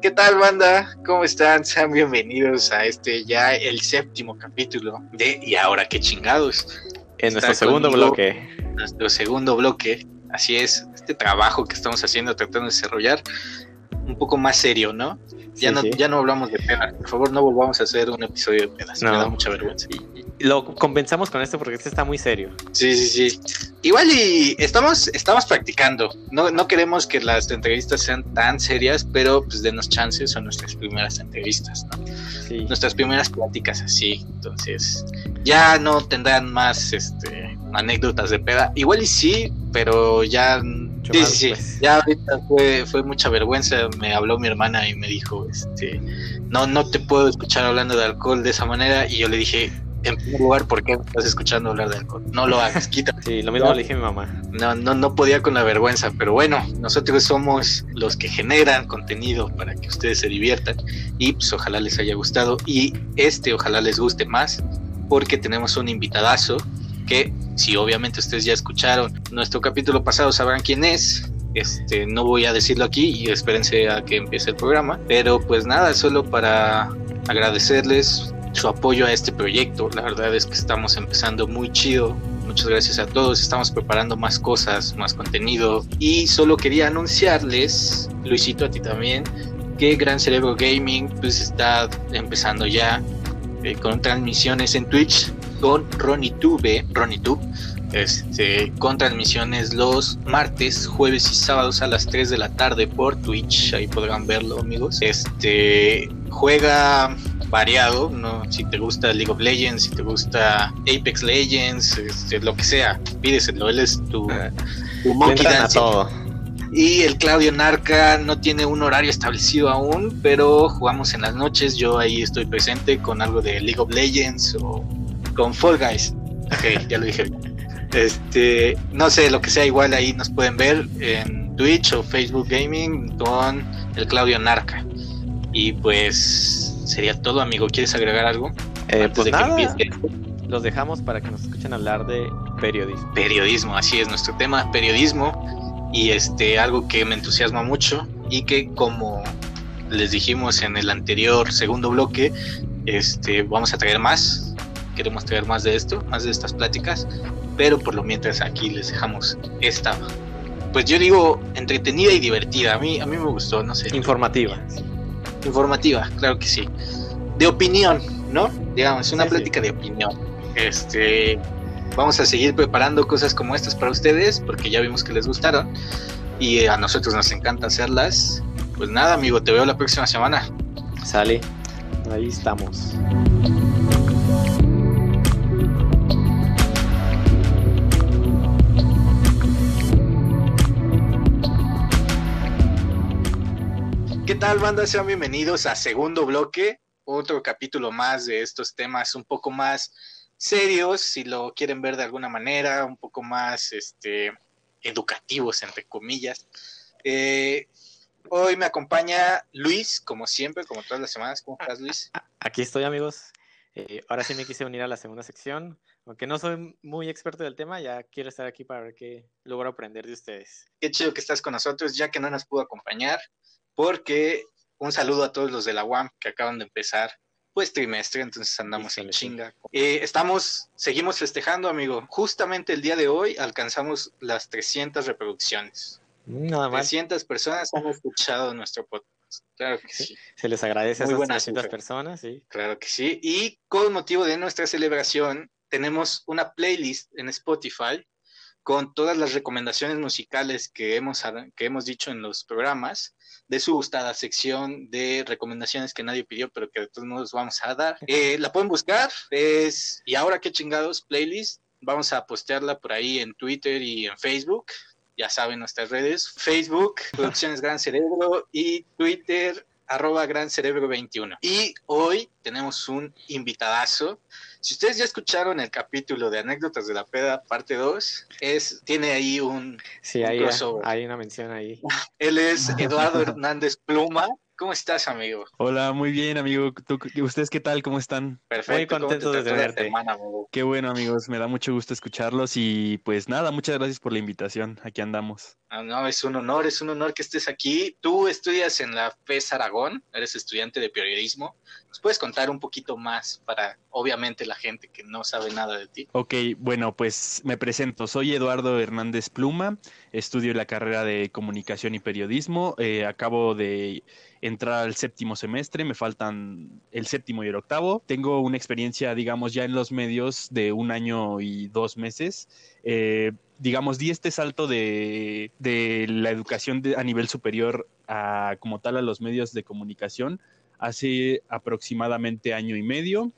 ¿Qué tal, banda? ¿Cómo están? Sean bienvenidos a este ya el séptimo capítulo de Y ahora qué chingados. En nuestro segundo bloque. Nuestro segundo bloque. Así es, este trabajo que estamos haciendo, tratando de desarrollar poco más serio, ¿no? Ya, Sí, no, sí. ya no hablamos de pedas. Por favor, no volvamos a hacer un episodio de pedas. Me No. da mucha vergüenza. Y- Lo compensamos con esto porque este está muy serio. Sí, sí, sí. Igual y estamos, estamos practicando. No, no queremos que las entrevistas sean tan serias, pero pues denos chances, son nuestras primeras entrevistas, ¿no? Sí. nuestras primeras pláticas así. Entonces, ya no tendrán más este anécdotas de peda. Igual y sí, pero ya. Mucho Sí, más, sí, sí. pues. Ya ahorita fue, fue mucha vergüenza. Me habló mi hermana y me dijo, este, no, no te puedo escuchar hablando de alcohol de esa manera. Y yo le dije, en primer lugar, ¿por qué me estás escuchando hablar de alcohol? No lo hagas, quítate. Sí, lo mismo Ya. le dije a mi mamá. No, no, no podía con la vergüenza, pero bueno, nosotros somos los que generan contenido para que ustedes se diviertan y pues ojalá les haya gustado y este ojalá les guste más porque tenemos un invitadazo que si obviamente ustedes ya escucharon nuestro capítulo pasado sabrán quién es. Este, no voy a decirlo aquí y espérense a que empiece el programa, pero pues nada, solo para agradecerles su apoyo a este proyecto. La verdad es que estamos empezando muy chido. Muchas gracias a todos. Estamos preparando más cosas, más contenido. Y solo quería anunciarles, Luisito, a ti también, que Gran Cerebro Gaming pues está empezando ya eh, con transmisiones en Twitch con RoniTube, RoniTube, este, con transmisiones los martes, jueves y sábados a las 3 de la tarde por Twitch. Ahí podrán verlo, amigos. Este juega variado, ¿no? Si te gusta League of Legends, si te gusta Apex Legends, este, lo que sea, pídeselo, él es tu, tu Le monkey todo. Y el Claudio Narca no tiene un horario establecido aún, pero jugamos en las noches. Yo ahí estoy presente con algo de League of Legends o con Fall Guys. Ok, ya lo dije. Este, no sé, lo que sea, igual ahí nos pueden ver en Twitch o Facebook Gaming con el Claudio Narca. Y pues sería todo, amigo. ¿Quieres agregar algo? Eh, antes pues de que nada, los dejamos para que nos escuchen hablar de periodismo. periodismo, así es nuestro tema, periodismo y este algo que me entusiasma mucho y que como les dijimos en el anterior segundo bloque, este vamos a traer más, queremos traer más de esto, más de estas pláticas, pero por lo mientras aquí les dejamos esta pues yo digo entretenida y divertida, a mí a mí me gustó, no sé, Informativa. informativa, claro que sí. De opinión, ¿no? Digamos, una Sí, sí. plática de opinión. Este, vamos a seguir preparando cosas como estas para ustedes porque ya vimos que les gustaron y a nosotros nos encanta hacerlas. Pues nada, amigo, te veo la próxima semana. Sale. Ahí estamos. ¿Qué tal, banda? Sean bienvenidos a segundo bloque, otro capítulo más de estos temas un poco más serios, si lo quieren ver de alguna manera, un poco más este, educativos, entre comillas. Eh, hoy me acompaña Luis, como siempre, como todas las semanas. ¿Cómo estás, Luis? Aquí estoy, amigos. Eh, ahora sí me quise unir a la segunda sección. Aunque no soy muy experto del tema, ya quiero estar aquí para ver qué logro aprender de ustedes. Qué chido que estás con nosotros, ya que no nos pudo acompañar, porque un saludo a todos los de la UAM que acaban de empezar pues trimestre, entonces andamos en chinga. Eh, estamos, seguimos festejando, amigo. Justamente el día de hoy alcanzamos las 300 reproducciones. Nada más. 300 personas han escuchado nuestro podcast. Claro que sí, Se les agradece a esas buena 300 cifra. personas, sí. claro que sí. Y con motivo de nuestra celebración, tenemos una playlist en Spotify con todas las recomendaciones musicales que hemos, que hemos dicho en los programas de su gustada sección de recomendaciones que nadie pidió, pero que de todos modos vamos a dar. Eh, la pueden buscar, es y ahora qué chingados, playlist. Vamos a postearla por ahí en Twitter y en Facebook. Ya saben nuestras redes, Facebook, Producciones Gran Cerebro y Twitter, arroba Gran Cerebro 21. Y hoy tenemos un invitadazo. Si ustedes ya escucharon el capítulo de Anécdotas de la Peda, parte 2, es, tiene ahí un, Sí, Un hay, crossover. hay una mención ahí. él es Eduardo Hernández Pluma, ¿Cómo estás, amigo? Hola, muy bien, amigo. ¿Ustedes qué tal? ¿Cómo están? Perfecto. Muy contento de tenerte. Qué bueno, amigos. Me da mucho gusto escucharlos y pues nada, muchas gracias por la invitación. Aquí andamos. Ah, no, es un honor, es un honor que estés aquí. Tú estudias en la FES Aragón, eres estudiante de periodismo. ¿Nos puedes contar un poquito más para, obviamente, la gente que no sabe nada de ti? Ok, bueno, pues me presento. Soy Eduardo Hernández Pluma, estudio la carrera de comunicación y periodismo. Eh, acabo de entrar al séptimo semestre, me faltan el séptimo y el octavo. Tengo una experiencia, digamos, ya en los medios de un año y dos meses. Eh, digamos, di este salto de, la educación a nivel superior a, como tal a los medios de comunicación hace aproximadamente año y medio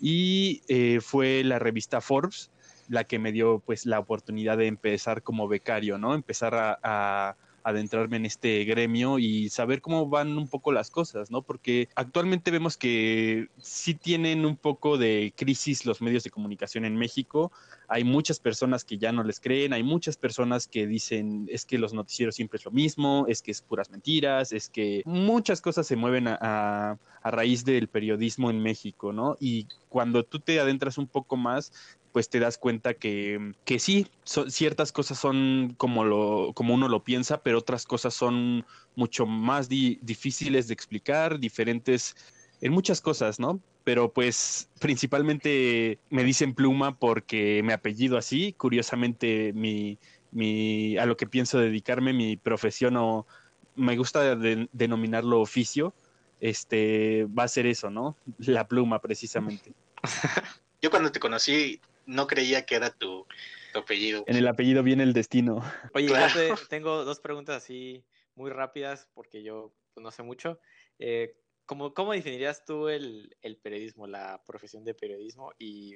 y eh, fue la revista Forbes la que me dio pues la oportunidad de empezar como becario, ¿no? Empezar a adentrarme en este gremio y saber cómo van un poco las cosas, ¿no? Porque actualmente vemos que sí tienen un poco de crisis los medios de comunicación en México. Hay muchas personas que ya no les creen, hay muchas personas que dicen es que los noticieros siempre es lo mismo, es que es puras mentiras, es que muchas cosas se mueven a, raíz del periodismo en México, ¿no? Y cuando tú te adentras un poco más, pues te das cuenta que, que sí, ciertas cosas son como, lo, como uno lo piensa, pero otras cosas son mucho más difíciles de explicar, diferentes en muchas cosas, ¿no? Pero pues principalmente me dicen pluma porque mi apellido así, curiosamente mi, mi, a lo que pienso dedicarme, mi profesión o me gusta denominarlo oficio, este va a ser eso, ¿no? La pluma precisamente. Yo cuando te conocí no creía que era tu, apellido. En el apellido viene el destino. Oye, yo tengo dos preguntas así muy rápidas porque yo pues, no sé mucho. Eh, ¿cómo, definirías tú el, periodismo, la profesión de periodismo? Y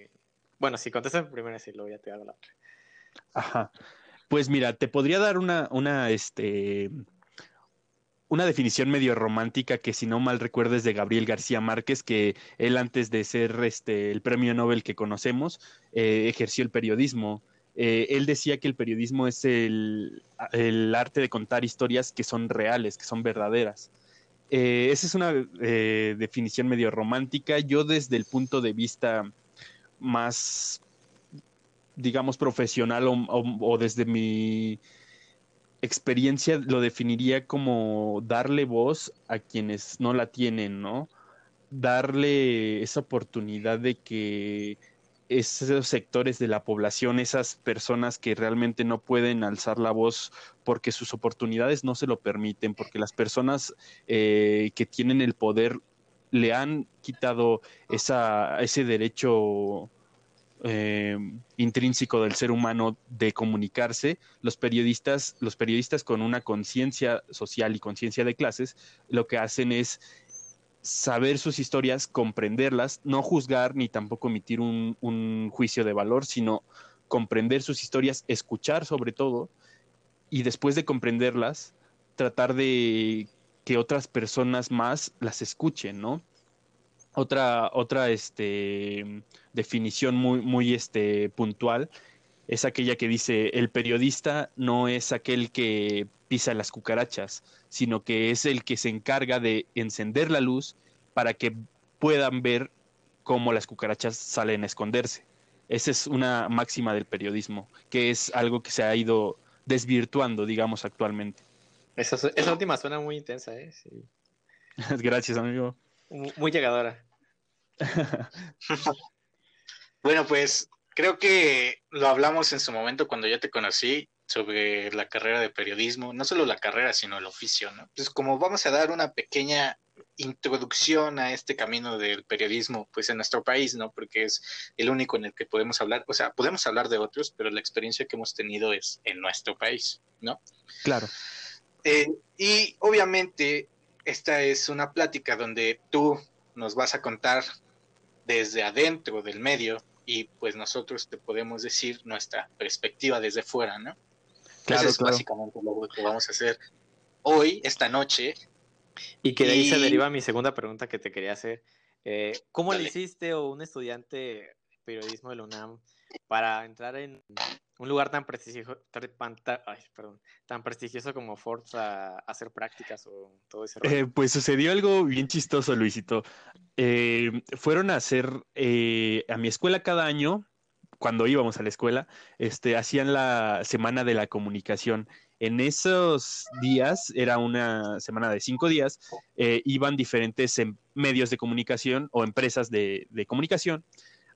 bueno, si contestas primero, sí, luego ya te hago la otra. Ajá. Pues mira, te podría dar una, una, este, una definición medio romántica que si no mal recuerdo es de Gabriel García Márquez, que él antes de ser este, el premio Nobel que conocemos, eh, ejerció el periodismo. Eh, él decía que el periodismo es el, arte de contar historias que son reales, que son verdaderas. Eh, esa es una definición medio romántica. Yo desde el punto de vista más, digamos, profesional o desde mi experiencia lo definiría como darle voz a quienes no la tienen, ¿no? Darle esa oportunidad de que esos sectores de la población, esas personas que realmente no pueden alzar la voz porque sus oportunidades no se lo permiten, porque las personas eh, que tienen el poder le han quitado esa, ese derecho eh, intrínseco del ser humano de comunicarse, los periodistas, los periodistas con una conciencia social y conciencia de clases, lo que hacen es saber sus historias, comprenderlas, no juzgar ni tampoco emitir un, un juicio de valor, sino comprender sus historias, escuchar sobre todo, y después de comprenderlas, tratar de que otras personas más las escuchen, ¿no? Otra, otra este, definición muy, muy este, puntual es aquella que dice, el periodista no es aquel que pisa las cucarachas, sino que es el que se encarga de encender la luz para que puedan ver cómo las cucarachas salen a esconderse. Esa es una máxima del periodismo, que es algo que se ha ido desvirtuando, digamos, actualmente. Esa, esa última suena muy intensa, ¿eh? Gracias, amigo. Muy llegadora. bueno, pues creo que lo hablamos en su momento cuando yo te conocí sobre la carrera de periodismo, no solo la carrera, sino el oficio, ¿no? Pues como vamos a dar una pequeña introducción a este camino del periodismo, pues en nuestro país, ¿no? Porque es el único en el que podemos hablar, o sea, podemos hablar de otros, pero la experiencia que hemos tenido es en nuestro país, ¿no? Claro. Eh, y obviamente esta es una plática donde tú nos vas a contar desde adentro del medio y pues nosotros te podemos decir nuestra perspectiva desde fuera, ¿no? Claro, Eso es básicamente lo que vamos a hacer hoy, esta noche. Y que de ahí se deriva mi segunda pregunta que te quería hacer. Eh, ¿Cómo le hiciste o un estudiante de periodismo de la UNAM para entrar en un lugar tan prestigioso, tan prestigioso como Forbes a, hacer prácticas o todo ese eh, pues sucedió algo bien chistoso, Luisito. Eh, fueron a hacer eh, a mi escuela cada año, cuando íbamos a la escuela, este, hacían la semana de la comunicación. En esos días, era una semana de cinco días, iban diferentes em, medios de comunicación o empresas de comunicación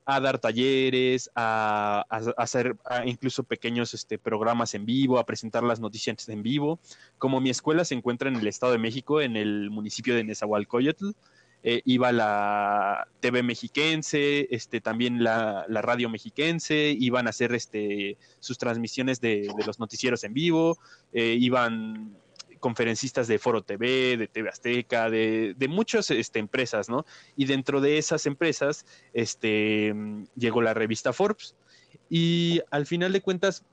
a dar talleres, a, hacer incluso pequeños este, programas en vivo, a presentar las noticias en vivo. Como mi escuela se encuentra en el Estado de México, en el municipio de Nezahualcóyotl, eh, iba la TV mexiquense, este, también la, radio mexiquense, iban a hacer este, sus transmisiones de, los noticieros en vivo, eh, iban conferencistas de Foro TV, de TV Azteca, de, de muchas este, empresas, ¿no? Y dentro de esas empresas este, llegó la revista Forbes. Y al final de cuentas,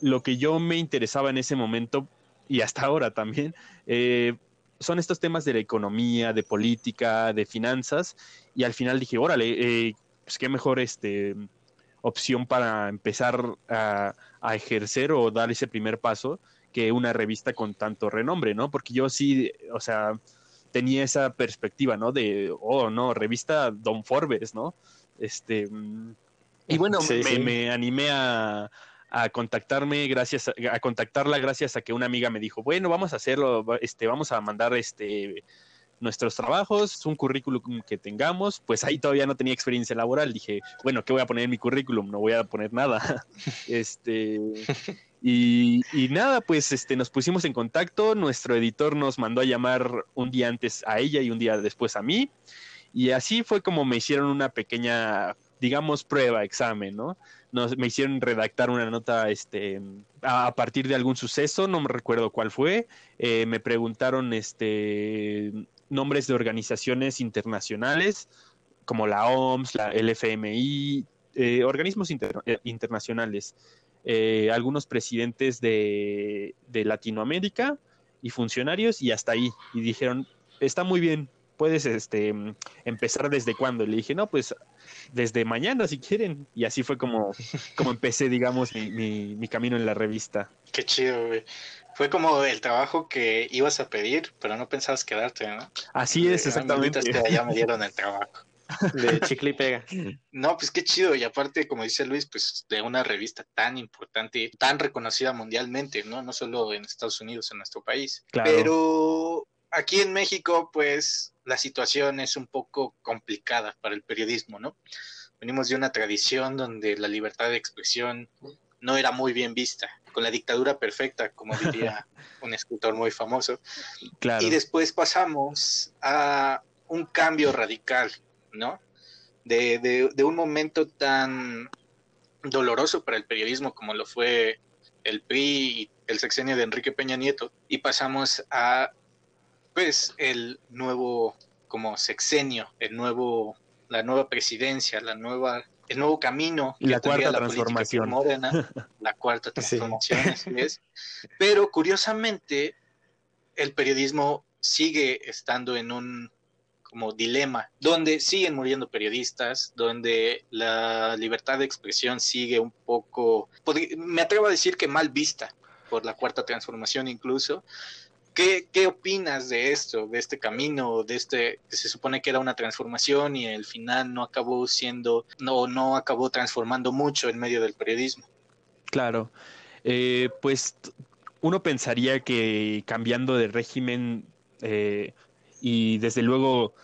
lo que yo me interesaba en ese momento, y hasta ahora también, eh, son estos temas de la economía, de política, de finanzas, y al final dije, órale, eh, pues qué mejor este, opción para empezar a, a, ejercer o dar ese primer paso que una revista con tanto renombre, ¿no? Porque yo sí, o sea, tenía esa perspectiva, ¿no? De, oh, no, revista Don Forbes, ¿no? Este, y bueno, me, animé a, contactarme gracias a, contactarla gracias a que una amiga me dijo, bueno, vamos a hacerlo, este, vamos a mandar este nuestros trabajos, un currículum que tengamos, pues ahí todavía no tenía experiencia laboral, dije, bueno, ¿qué voy a poner en mi currículum? No voy a poner nada. este y, nada, pues este, nos pusimos en contacto, nuestro editor nos mandó a llamar un día antes a ella y un día después a mí, y así fue como me hicieron una pequeña, digamos, prueba, examen, ¿no? Nos, me hicieron redactar una nota este, a, partir de algún suceso, no me recuerdo cuál fue, eh, me preguntaron este, nombres de organizaciones internacionales, como la OMS, la, el FMI, eh, organismos eh, internacionales. Eh, algunos presidentes de, Latinoamérica y funcionarios y hasta ahí. Y dijeron, está muy bien, puedes este, empezar desde cuándo. Le dije, no, pues desde mañana si quieren. Y así fue como, como empecé, digamos, mi, mi, camino en la revista. Qué chido, güey. Fue como el trabajo que ibas a pedir, pero no pensabas quedarte, ¿no? Así es, exactamente. ya me dieron el trabajo. De chicle y pega. No, pues qué chido. Y aparte, como dice Luis, pues de una revista tan importante, tan reconocida mundialmente, ¿no? No solo en Estados Unidos, en nuestro país. Pero aquí en México, pues la situación es un poco complicada para el periodismo, ¿no? Venimos de una tradición donde la libertad de expresión no era muy bien vista, con la dictadura perfecta, como diría un escritor muy famoso. Claro. Y después pasamos a un cambio radical ¿no? De, un momento tan doloroso para el periodismo como lo fue el PRI y el sexenio de Enrique Peña Nieto y pasamos a pues el nuevo como sexenio, el nuevo la nueva presidencia, la nueva el nuevo camino y la cuarta transformación la cuarta transformación es. Pero curiosamente el periodismo sigue estando en un como dilema, donde siguen muriendo periodistas, donde la libertad de expresión sigue un poco, me atrevo a decir que mal vista por la cuarta transformación incluso. ¿Qué, ¿Qué opinas de esto, de este camino, de este que se supone que era una transformación y al final no acabó siendo, no, no acabó transformando mucho en medio del periodismo? Claro, eh, pues uno pensaría que cambiando de régimen eh, y desde luego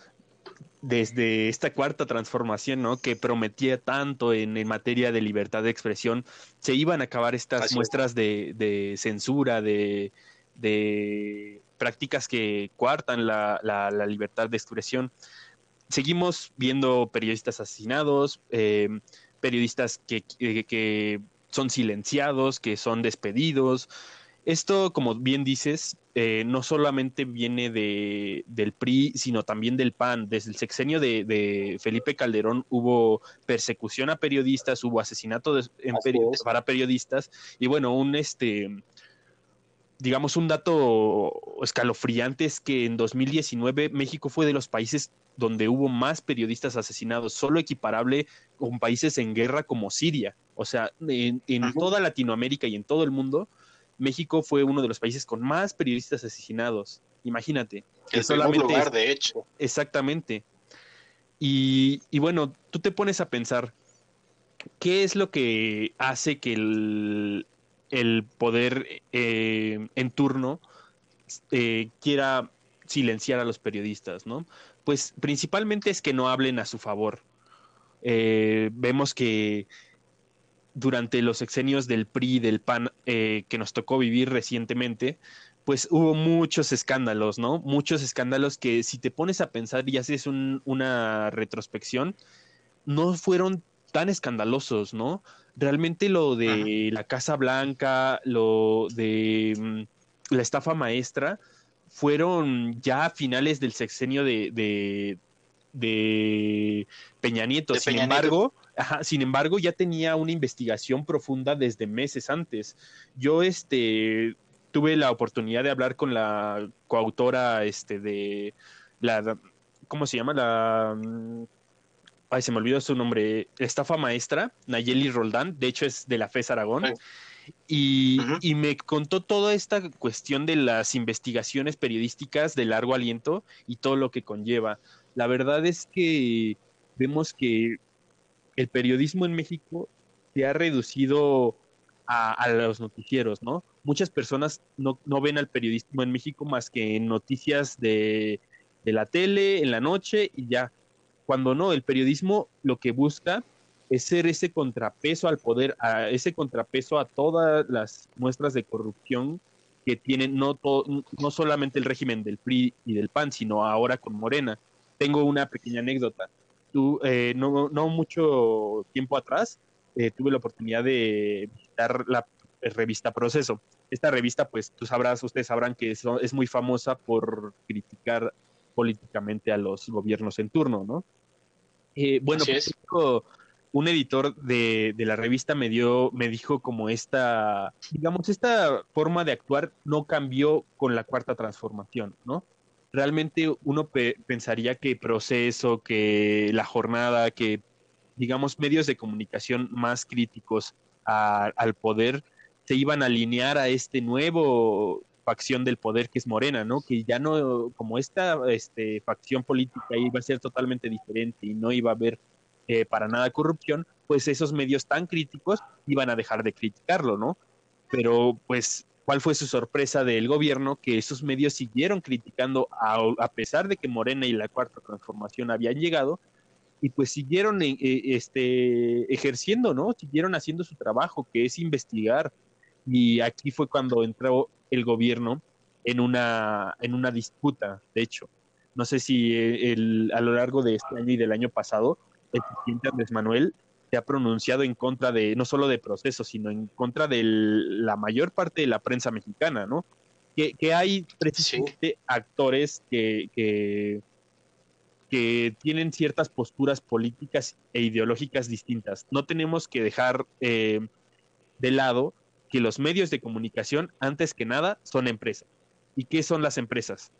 desde esta cuarta transformación, ¿no? Que prometía tanto en, materia de libertad de expresión, se iban a acabar estas muestras de, censura, de, prácticas que cuartan la, libertad de expresión. Seguimos viendo periodistas asesinados, eh, periodistas que, que, son silenciados, que son despedidos, esto, como bien dices, eh, no solamente viene de, del PRI, sino también del PAN. Desde el sexenio de, Felipe Calderón hubo persecución a periodistas, hubo asesinato para periodistas y bueno, un este digamos, un dato escalofriante es que en 2019 México fue de los países donde hubo más periodistas asesinados, solo equiparable con países en guerra como Siria. O sea, en, toda Latinoamérica y en todo el mundo, México fue uno de los países con más periodistas asesinados. Imagínate. El solamente lugar, de hecho. Exactamente. Y, y, bueno, tú te pones a pensar, ¿qué es lo que hace que el, el poder eh, en turno eh, quiera silenciar a los periodistas, ¿no? Pues principalmente es que no hablen a su favor. Eh, vemos que durante los exenios del PRI, del PAN, que nos tocó vivir recientemente, pues hubo muchos escándalos, ¿no? Muchos escándalos que si te pones a pensar y haces una retrospección, no fueron tan escandalosos, ¿no? Realmente lo de la Casa Blanca, lo de mm, la estafa maestra, fueron ya a finales del sexenio de, de, Peña Nieto. sin embargo, sin embargo, ya tenía una investigación profunda desde meses antes. Yo este tuve la oportunidad de hablar con la coautora este de la ¿cómo se llama? La mm, ay, se me olvidó su nombre, estafa maestra, Nayeli Roldán, de hecho es de la FES Aragón, y, y, me contó toda esta cuestión de las investigaciones periodísticas de largo aliento y todo lo que conlleva. La verdad es que vemos que el periodismo en México se ha reducido a, los noticieros, ¿no? Muchas personas no, no, ven al periodismo en México más que en noticias de, de la tele, en la noche y ya cuando no, el periodismo lo que busca es ser ese contrapeso al poder, a ese contrapeso a todas las muestras de corrupción que tienen no, no solamente el régimen del PRI y del PAN, sino ahora con Morena. Tengo una pequeña anécdota. Tú, eh, no, no, mucho tiempo atrás eh, tuve la oportunidad de visitar la revista Proceso. Esta revista, pues tú sabrás, ustedes sabrán que es, es muy famosa por criticar políticamente a los gobiernos en turno, ¿no? Eh, bueno, pues, un editor de, la revista me dio, me dijo como esta, digamos, esta forma de actuar no cambió con la cuarta transformación, ¿no? Realmente uno pensaría que proceso, que la jornada, que digamos medios de comunicación más críticos al poder se iban a alinear a este nuevo facción del poder que es Morena, ¿no? Que ya no, como esta este, facción política iba a ser totalmente diferente y no iba a haber eh, para nada corrupción, pues esos medios tan críticos iban a dejar de criticarlo, ¿no? Pero pues, ¿cuál fue su sorpresa del gobierno? Que esos medios siguieron criticando a, pesar de que Morena y la Cuarta Transformación habían llegado, y pues siguieron eh, este, ejerciendo, ¿no? Siguieron haciendo su trabajo, que es investigar. Y aquí fue cuando entró el gobierno en una, en una disputa, de hecho. No sé si el, a lo largo de este año y del año pasado, el presidente Andrés Manuel se ha pronunciado en contra de, no solo de procesos, sino en contra de la mayor parte de la prensa mexicana, ¿no? Que, que hay precisamente actores que, que, que, tienen ciertas posturas políticas e ideológicas distintas. No tenemos que dejar eh, de lado que los medios de comunicación, antes que nada, son empresas. ¿Y qué son las empresas?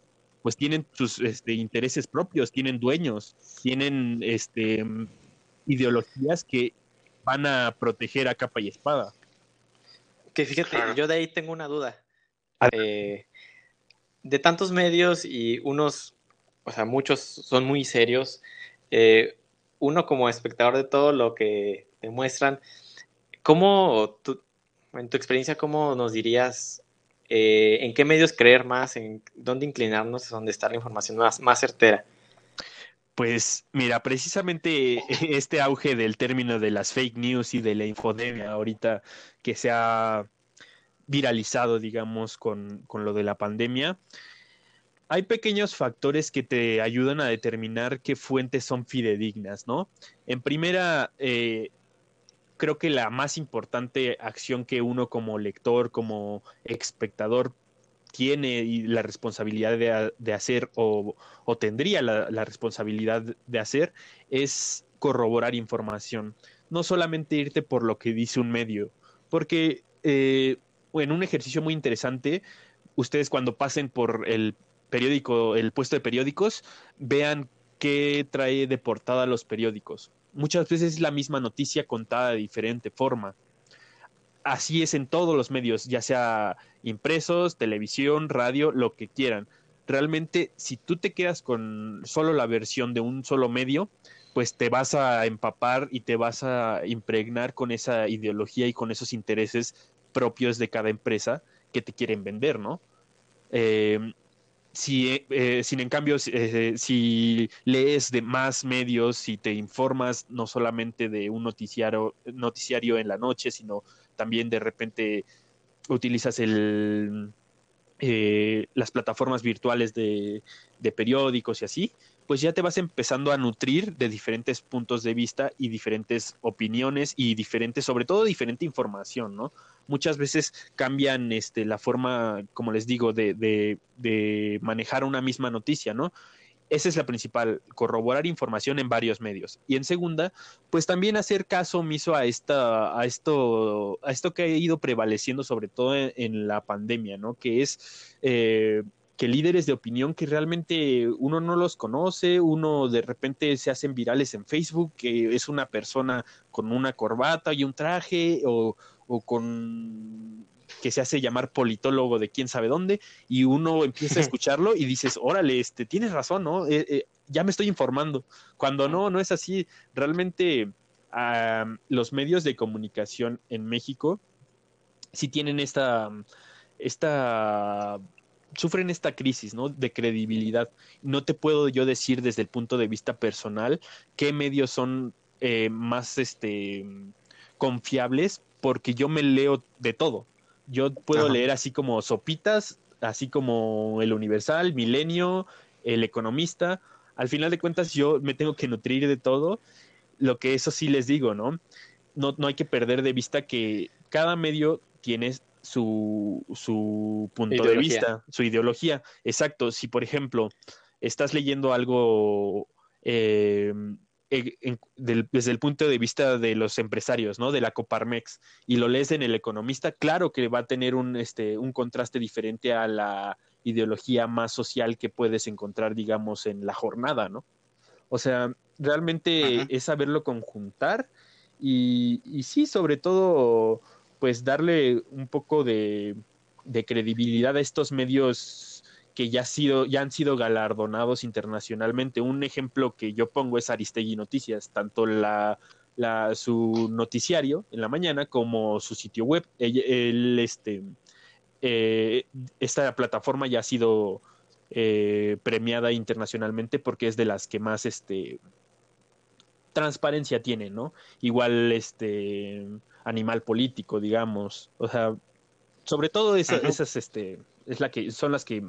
Pues tienen sus este, intereses propios, tienen dueños, tienen este, ideologías que van a proteger a capa y espada. Que fíjate, yo de ahí tengo una duda. Eh, de tantos medios y unos, o sea, muchos son muy serios. Eh, uno como espectador de todo lo que demuestran, ¿cómo tú, en tu experiencia, ¿cómo nos dirías eh, en qué medios creer más, en dónde inclinarnos, dónde está la información más, más certera? Pues mira, precisamente este auge del término de las fake news y de la infodemia ahorita que se ha viralizado, digamos, con, con lo de la pandemia, hay pequeños factores que te ayudan a determinar qué fuentes son fidedignas, ¿no? En primera, eh, creo que la más importante acción que uno como lector, como espectador tiene y la responsabilidad de, hacer o, tendría la, responsabilidad de hacer es corroborar información. No solamente irte por lo que dice un medio, porque eh, en un ejercicio muy interesante ustedes cuando pasen por el periódico, el puesto de periódicos, vean qué trae de portada los periódicos. Muchas veces es la misma noticia contada de diferente forma. Así es en todos los medios, ya sea impresos, televisión, radio, lo que quieran. Realmente, si tú te quedas con solo la versión de un solo medio, pues te vas a empapar y te vas a impregnar con esa ideología y con esos intereses propios de cada empresa que te quieren vender, ¿no? Eh, si, eh, sin en cambio, eh, si lees de más medios, si te informas no solamente de un noticiario, noticiario en la noche, sino también de repente utilizas el, eh, las plataformas virtuales de, periódicos y así, pues ya te vas empezando a nutrir de diferentes puntos de vista y diferentes opiniones y diferentes, sobre todo diferente información, ¿no? Muchas veces cambian este, la forma, como les digo, de, de, de manejar una misma noticia, ¿no? esa es la principal, corroborar información en varios medios. Y en segunda, pues también hacer caso omiso a esta, a esto, a esto que ha ido prevaleciendo, sobre todo en, la pandemia, ¿no? Que es eh, que líderes de opinión que realmente uno no los conoce, uno de repente se hacen virales en Facebook, que es una persona con una corbata y un traje, o, o con que se hace llamar politólogo de quién sabe dónde, y uno empieza a escucharlo y dices, órale, este, tienes razón, ¿no? Eh, eh, ya me estoy informando. Cuando no, no es así. Realmente los medios de comunicación en México sí tienen esta, esta sufren esta crisis, ¿no? De credibilidad. No te puedo yo decir desde el punto de vista personal qué medios son eh, más este, confiables porque yo me leo de todo. Yo puedo Ajá. leer así como Sopitas, así como El Universal, Milenio, El Economista. Al final de cuentas yo me tengo que nutrir de todo. Lo que eso sí les digo, ¿no? No, no hay que perder de vista que cada medio tiene su, su punto ideología. de vista, su ideología. Exacto. Si, por ejemplo, estás leyendo algo eh, en, del, desde el punto de vista de los empresarios, ¿no? De la Coparmex, y lo lees en El Economista, claro que va a tener un, este, un contraste diferente a la ideología más social que puedes encontrar, digamos, en la jornada, ¿no? O sea, realmente Ajá. es saberlo conjuntar y, y sí, sobre todo pues darle un poco de, credibilidad a estos medios que ya, sido, ya han sido galardonados internacionalmente. Un ejemplo que yo pongo es Aristegui Noticias, tanto la, la, su noticiario en la mañana como su sitio web. Este, eh, esta plataforma ya ha sido eh, premiada internacionalmente porque es de las que más este, transparencia tiene, ¿no? Igual este animal político, digamos. O sea, sobre todo esa, esas, este, es la que son las que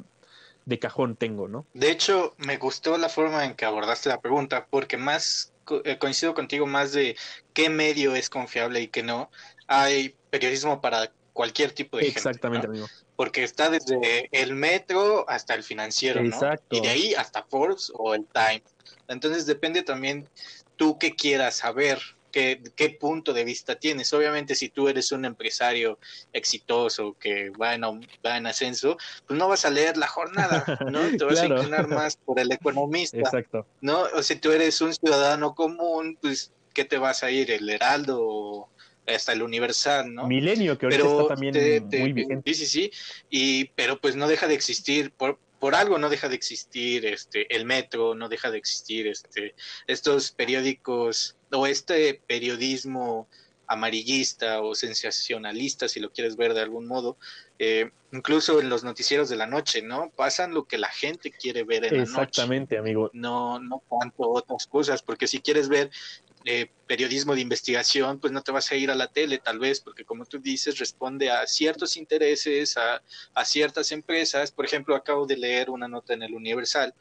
de cajón tengo, ¿no? De hecho, me gustó la forma en que abordaste la pregunta, porque más eh, coincido contigo más de qué medio es confiable y qué no. Hay periodismo para cualquier tipo de Exactamente, gente, ¿no? amigo. Porque está desde el metro hasta el financiero, Exacto. ¿no? Y de ahí hasta Forbes o el Time. Entonces depende también tú qué quieras saber qué, qué, punto de vista tienes. Obviamente, si tú eres un empresario exitoso que va en, va en ascenso, pues no vas a leer la jornada, ¿no? Te vas claro. a inclinar más por el economista. Exacto. ¿No? O si tú eres un ciudadano común, pues, ¿qué te vas a ir? ¿El Heraldo o hasta el Universal, ¿no? Milenio, que ahorita pero está también te, te, muy vigente. Sí, sí, sí. Y, pero pues no deja de existir, por, por algo no deja de existir este el metro, no deja de existir este estos periódicos o este periodismo amarillista o sensacionalista, si lo quieres ver de algún modo, eh, incluso en los noticieros de la noche, ¿no? Pasan lo que la gente quiere ver en Exactamente, la noche. amigo. No, no tanto otras cosas, porque si quieres ver eh, periodismo de investigación, pues no te vas a ir a la tele, tal vez, porque como tú dices, responde a ciertos intereses, a, ciertas empresas. Por ejemplo, acabo de leer una nota en el Universal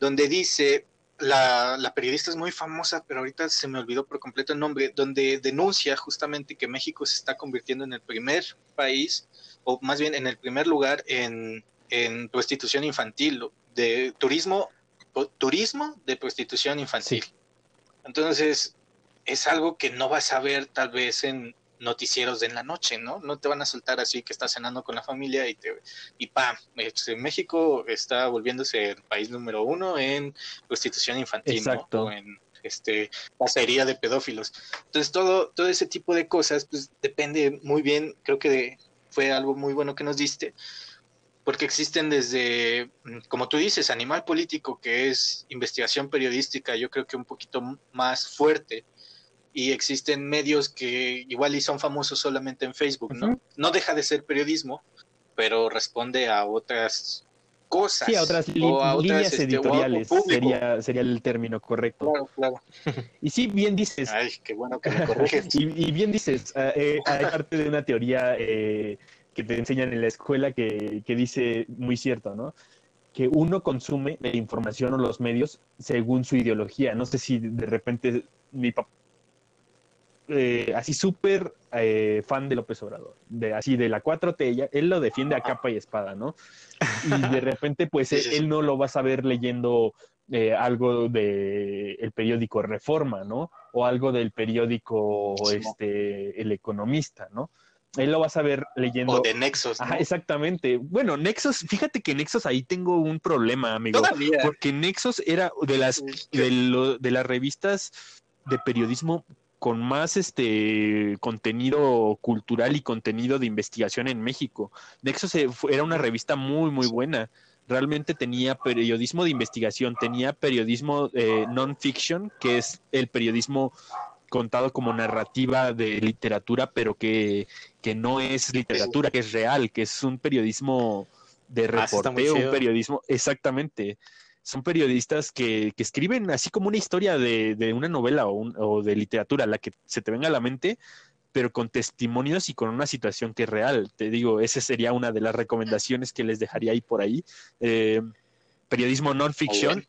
donde dice la, periodista es muy famosa, pero ahorita se me olvidó por completo el nombre, donde denuncia justamente que México se está convirtiendo en el primer país, o más bien en el primer lugar en, prostitución infantil, de turismo, turismo de prostitución infantil. Entonces, es algo que no vas a ver tal vez en noticieros de en la noche, ¿no? No te van a soltar así que estás cenando con la familia y te y pam, este, México está volviéndose el país número uno en prostitución infantil, Exacto. ¿no? O en este pasería de pedófilos. Entonces todo todo ese tipo de cosas pues depende muy bien, creo que fue algo muy bueno que nos diste porque existen desde, como tú dices, animal político, que es investigación periodística, yo creo que un poquito más fuerte, y existen medios que igual y son famosos solamente en Facebook, ¿no? No deja de ser periodismo, pero responde a otras cosas. Sí, a otras, o a otras, líneas este, editoriales sería, sería el término correcto. Claro, claro. Y sí, bien dices, Ay, qué bueno que me corriges. y, y bien dices, eh, eh, hay parte de una teoría eh, que te enseñan en la escuela que, que dice muy cierto, ¿no? Que uno consume la información o los medios según su ideología. No sé si de repente mi papá, eh, así súper eh, fan de López Obrador, de, así de la 4T, ella- él lo defiende a capa y espada, ¿no? Y de repente, pues sí. él no lo va a saber leyendo eh, algo de el periódico Reforma, ¿no? O algo del periódico este El Economista, ¿no? Él lo va a saber leyendo. O de Nexos, ¿no? Ajá, exactamente. Bueno, Nexos, fíjate que Nexos ahí tengo un problema, amigo. Todavía. Porque Nexos era de las de, lo- de las revistas de periodismo con más este contenido cultural y contenido de investigación en México. Nexos eh, era una revista muy, muy buena. Realmente tenía periodismo de investigación, tenía periodismo eh, non-fiction, que es el periodismo contado como narrativa de literatura, pero que, que no es literatura, que es real, que es un periodismo de Ah, reporteo, un chido. periodismo, exactamente. Son periodistas que, que escriben así como una historia de, de una novela o, un- o de literatura, la que se te venga a la mente, pero con testimonios y con una situación que es real. Te digo, esa sería una de las recomendaciones que les dejaría ahí por ahí. Eh, periodismo non-fiction.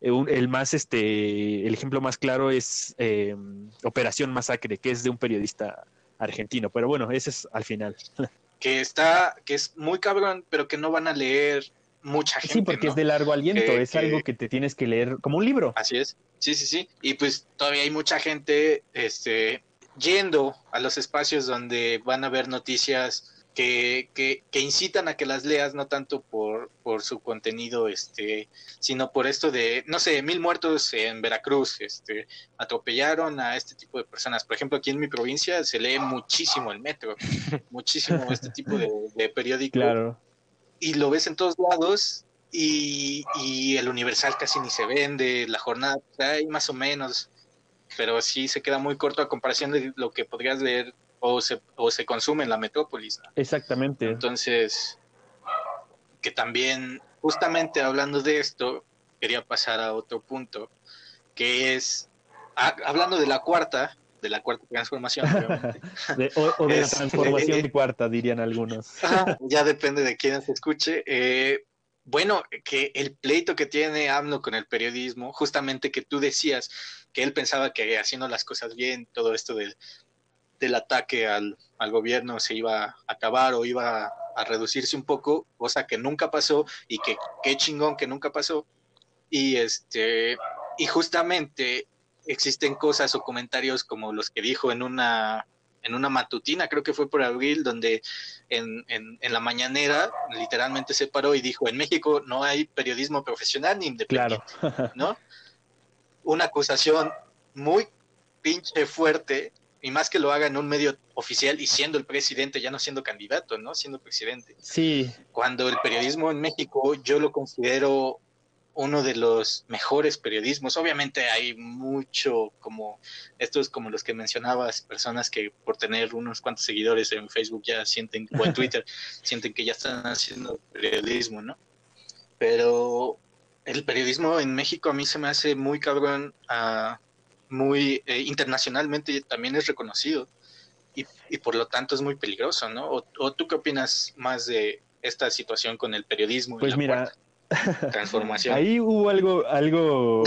Eh, el más, este, el ejemplo más claro es eh, Operación Masacre, que es de un periodista argentino. Pero bueno, ese es al final. que está, que es muy cabrón, pero que no van a leer mucha gente. Sí, porque ¿no? es de largo aliento, Que- es que- algo que te tienes que leer como un libro. Así es. Sí, sí, sí. Y pues todavía hay mucha gente este, yendo a los espacios donde van a ver noticias que, que, que incitan a que las leas, no tanto por, por su contenido, este, sino por esto de, no sé, mil muertos en Veracruz, este, atropellaron a este tipo de personas. Por ejemplo, aquí en mi provincia se lee muchísimo el metro, muchísimo este tipo de, de periódico Claro. y lo ves en todos lados y, y el Universal casi ni se vende, la jornada hay más o menos, pero sí se queda muy corto a comparación de lo que podrías leer o se, o se consume en la metrópolis. ¿no? Exactamente. Entonces, que también, justamente hablando de esto, quería pasar a otro punto, que es, a- hablando de la cuarta, de la cuarta transformación, obviamente, De- o, o de la transformación eh, cuarta, dirían algunos. Ajá, ya depende de quién se escuche. Eh, bueno, que el pleito que tiene AMLO con el periodismo, justamente que tú decías que él pensaba que haciendo las cosas bien, todo esto del, del ataque al, al gobierno se iba a acabar o iba a reducirse un poco, cosa que nunca pasó y que qué chingón que nunca pasó. Y este, y justamente existen cosas o comentarios como los que dijo en una en una matutina, creo que fue por abril, donde en, en, en la mañanera literalmente se paró y dijo, en México no hay periodismo profesional ni independiente, Claro. ¿no? Una acusación muy pinche fuerte, y más que lo haga en un medio oficial y siendo el presidente, ya no siendo candidato, ¿no? Siendo presidente. Sí, Cuando el periodismo en México yo lo considero uno de los mejores periodismos. Obviamente hay mucho como estos como los que mencionabas, personas que por tener unos cuantos seguidores en Facebook ya sienten o en Twitter sienten que ya están haciendo periodismo, ¿no? Pero el periodismo en México a mí se me hace muy cabrón, ah, muy eh, internacionalmente también es reconocido y, y por lo tanto es muy peligroso, ¿no? O, o tú qué opinas más de esta situación con el periodismo? y pues la mira, transformación. ahí hubo algo, algo,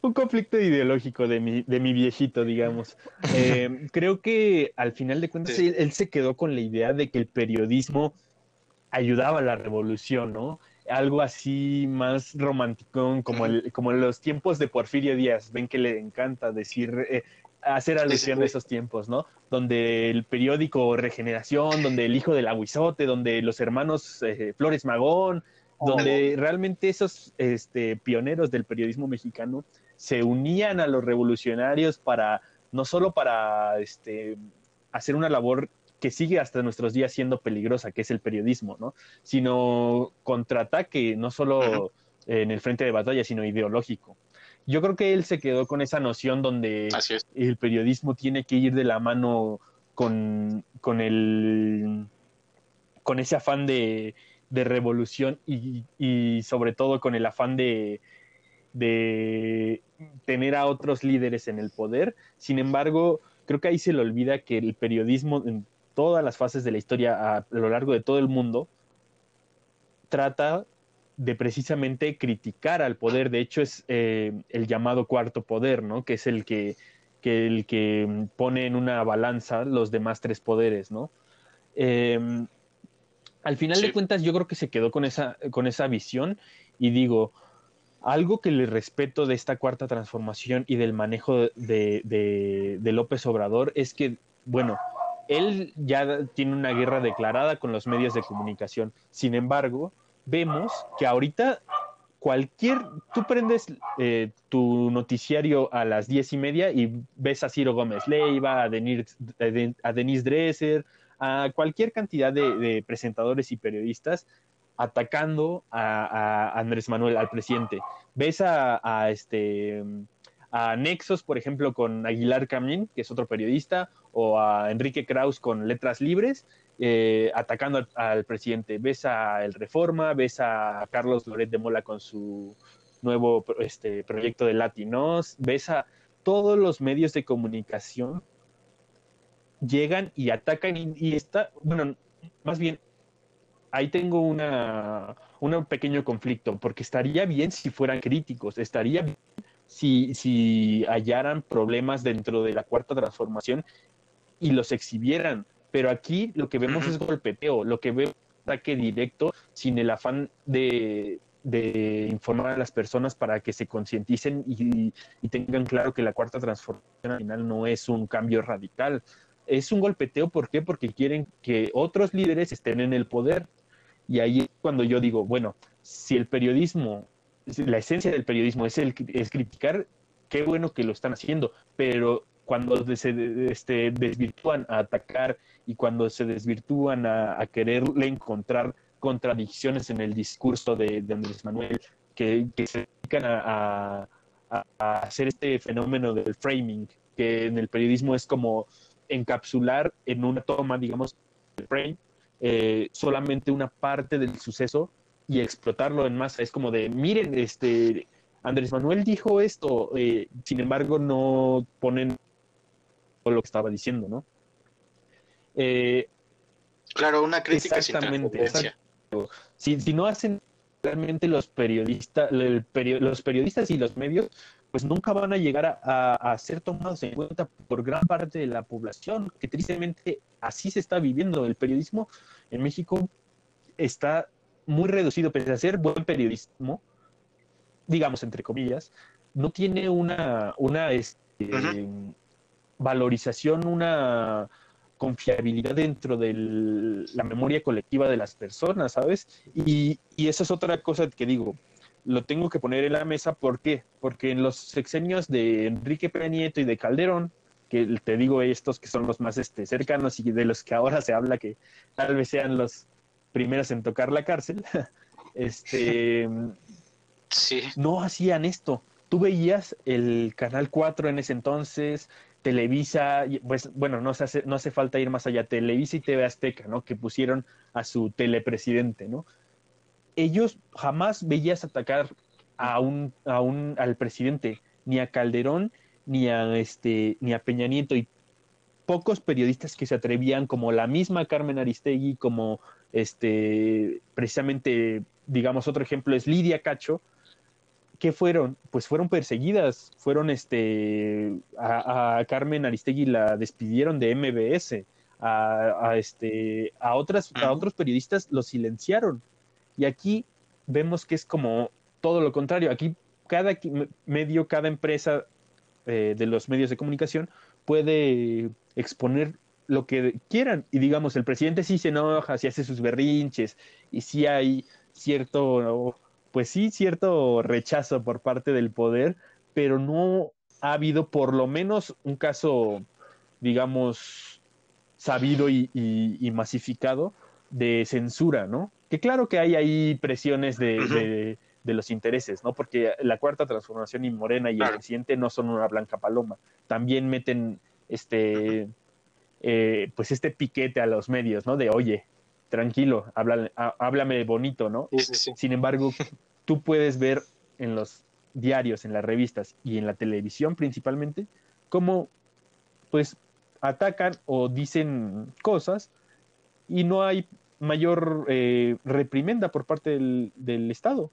un conflicto ideológico de mi, de mi viejito, digamos. Eh, creo que al final de cuentas Sí. él, él se quedó con la idea de que el periodismo ayudaba a la revolución, ¿no? Algo así más romántico, como, el, como los tiempos de Porfirio Díaz. Ven que le encanta decir, eh, hacer alusión a esos tiempos, ¿no? Donde el periódico Regeneración, donde el hijo del aguizote, donde los hermanos eh, Flores Magón, donde realmente esos este, pioneros del periodismo mexicano se unían a los revolucionarios para, no solo para este, hacer una labor que sigue hasta nuestros días siendo peligrosa, que es el periodismo, ¿no? Sino contraataque, no solo en el frente de batalla, sino ideológico. Yo creo que él se quedó con esa noción donde el periodismo tiene que ir de la mano con, con, el, con ese afán de, de revolución y, y, sobre todo con el afán de, de tener a otros líderes en el poder. Sin embargo, creo que ahí se le olvida que el periodismo todas las fases de la historia a, lo largo de todo el mundo trata de precisamente criticar al poder. De hecho, es eh, el llamado cuarto poder, ¿no? Que es el que, que, el que pone en una balanza los demás tres poderes, ¿no? Em, al final de cuentas, yo creo que se quedó con esa, con esa visión y digo, algo que le respeto de esta cuarta transformación y del manejo de, de, López Obrador es que, bueno, él ya tiene una guerra declarada con los medios de comunicación. Sin embargo, vemos que ahorita cualquier, tú prendes eh, tu noticiario a las diez y media y ves a Ciro Gómez Leiva, a Denise, a Denise Dresser, a cualquier cantidad de, presentadores y periodistas atacando a, Andrés Manuel, al presidente. Ves a, este a Nexos, por ejemplo, con Aguilar Camín, que es otro periodista, o a Enrique Kraus con Letras Libres, eh, atacando al, presidente. Ves a El Reforma, ves a Carlos Loret de Mola con su nuevo este, proyecto de Latinos, ves a todos los medios de comunicación llegan y atacan y, está, bueno, más bien, ahí tengo una, un pequeño conflicto, porque estaría bien si fueran críticos, estaría bien si, si hallaran problemas dentro de la cuarta transformación y los exhibieran, pero aquí lo que vemos es golpeteo, lo que vemos es ataque directo sin el afán de, de informar a las personas para que se concienticen y, y, tengan claro que la cuarta transformación al final no es un cambio radical, es un golpeteo, ¿por qué? Porque quieren que otros líderes estén en el poder. Y ahí es cuando yo digo, bueno, si el periodismo, la esencia del periodismo es, el, criticar, qué bueno que lo están haciendo, pero cuando se este, desvirtúan a atacar y cuando se desvirtúan a, quererle encontrar contradicciones en el discurso de, Andrés Manuel, que, se dedican a, hacer este fenómeno del framing, que en el periodismo es como encapsular en una toma, digamos, de frame, eh, solamente una parte del suceso y explotarlo en masa. Es como de, miren, este, Andrés Manuel dijo esto, eh, sin embargo no ponen lo que estaba diciendo, ¿no? Eh, claro, una crítica exactamente, si, si, no hacen realmente los periodistas, los periodistas y los medios, pues nunca van a llegar a, ser tomados en cuenta por gran parte de la población, que tristemente así se está viviendo. El periodismo en México está muy reducido, pese a ser buen periodismo, digamos entre comillas, no tiene una, una este, valorización, una confiabilidad dentro de la memoria colectiva de las personas, ¿sabes? Y, y esa es otra cosa que digo, lo tengo que poner en la mesa. ¿Por qué? Porque en los sexenios de Enrique Peña Nieto y de Calderón, que te digo estos que son los más este, cercanos y de los que ahora se habla que tal vez sean los primeros en tocar la cárcel, este, sí. no hacían esto. Tú veías el Canal 4 en ese entonces, Televisa, pues bueno, no, se hace, no hace falta ir más allá, Televisa y TV Azteca, ¿no? Que pusieron a su telepresidente, ¿no? ellos jamás veías atacar a un, a un, al presidente, ni a Calderón, ni a este, ni a Peña Nieto, y pocos periodistas que se atrevían, como la misma Carmen Aristegui, como este, precisamente, digamos, otro ejemplo es Lidia Cacho, ¿qué fueron? Pues fueron perseguidas, fueron este, a, Carmen Aristegui la despidieron de MBS, a, este, a, otras, a otros periodistas los silenciaron. Y aquí vemos que es como todo lo contrario. Aquí cada medio, cada empresa eh, de los medios de comunicación puede exponer lo que quieran. Y digamos, el presidente sí se enoja, sí hace sus berrinches y sí hay cierto, pues sí, cierto rechazo por parte del poder, pero no ha habido por lo menos un caso, digamos, sabido y, masificado de censura, ¿no? Que claro que hay ahí presiones de, los intereses, ¿no? Porque la cuarta transformación y Morena y el presidente no son una blanca paloma. También meten este, eh, pues este piquete a los medios, ¿no? De, oye, tranquilo, háblame, bonito, ¿no? Sin embargo, tú puedes ver en los diarios, en las revistas y en la televisión principalmente, cómo pues atacan o dicen cosas y no hay mayor eh, reprimenda por parte del, del, Estado.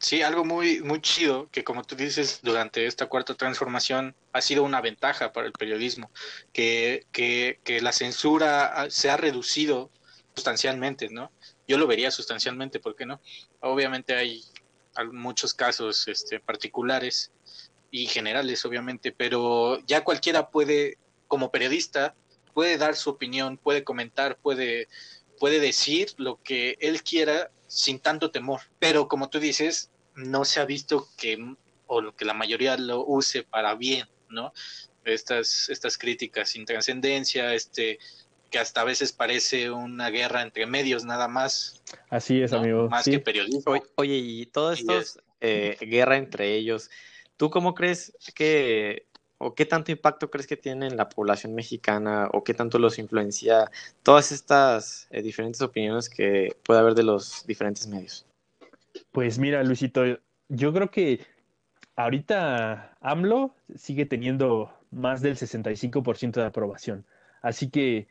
Sí, algo muy, muy chido que como tú dices, durante esta cuarta transformación ha sido una ventaja para el periodismo, que, que, que la censura se ha reducido sustancialmente, ¿no? Yo lo vería sustancialmente, ¿por qué no? Obviamente hay muchos casos este, particulares y generales, obviamente, pero ya cualquiera puede, como periodista, puede dar su opinión, puede comentar, puede, puede decir lo que él quiera sin tanto temor. Pero como tú dices, no se ha visto que, o que la mayoría lo use para bien, ¿no? Estas, estas críticas sin trascendencia, este, que hasta a veces parece una guerra entre medios nada más. Así es, amigo. Más que periodismo. Oye, y todo esto es eh, guerra entre ellos, ¿tú cómo crees que, o qué tanto impacto crees que tiene en la población mexicana, o qué tanto los influencia todas estas eh, diferentes opiniones que puede haber de los diferentes medios? Pues mira, Luisito, yo creo que ahorita AMLO sigue teniendo más del 65% de aprobación. Así que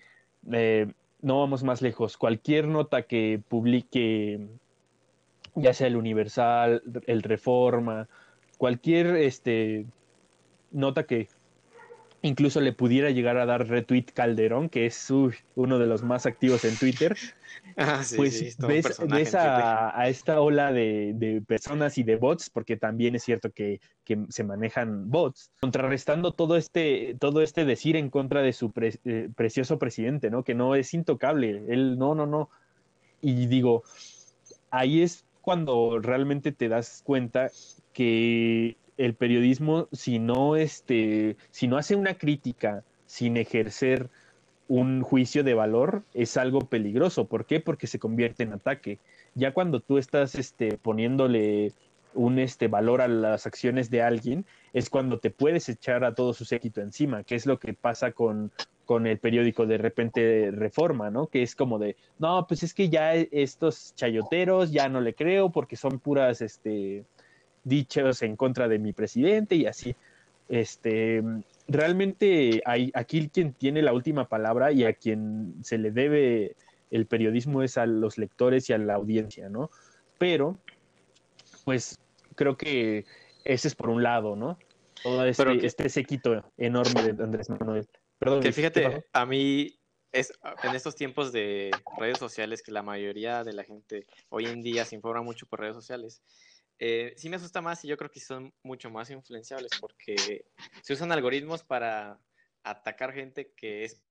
eh, no vamos más lejos. Cualquier nota que publique, ya sea el Universal, el Reforma, cualquier este, nota que incluso le pudiera llegar a dar retweet Calderón, que es uno de los más activos en Twitter, ah, pues ves, a, esta ola de, personas y de bots, porque también es cierto que, se manejan bots, contrarrestando todo este, todo este decir en contra de su eh, precioso presidente, ¿no? Que no es intocable, él no, no, no. Y digo, ahí es cuando realmente te das cuenta que el periodismo, si no, este, si no hace una crítica sin ejercer un juicio de valor, es algo peligroso. ¿Por qué? Porque se convierte en ataque. Ya cuando tú estás este, poniéndole un este, valor a las acciones de alguien, es cuando te puedes echar a todo su séquito encima, que es lo que pasa con, con el periódico de repente Reforma, ¿no? Que es como de, no, pues es que ya estos chayoteros ya no le creo porque son puras, este, dichos en contra de mi presidente y así. Este, realmente hay, aquí quien tiene la última palabra y a quien se le debe el periodismo es a los lectores y a la audiencia, ¿no? Pero, pues, creo que ese es por un lado, ¿no? Todo este, este sequito enorme de Andrés Manuel. Perdón, que fíjate, a mí es en estos tiempos de redes sociales que la mayoría de la gente hoy en día se informa mucho por redes sociales, eh, sí me asusta más y yo creo que son mucho más influenciables porque se usan algoritmos para atacar gente que es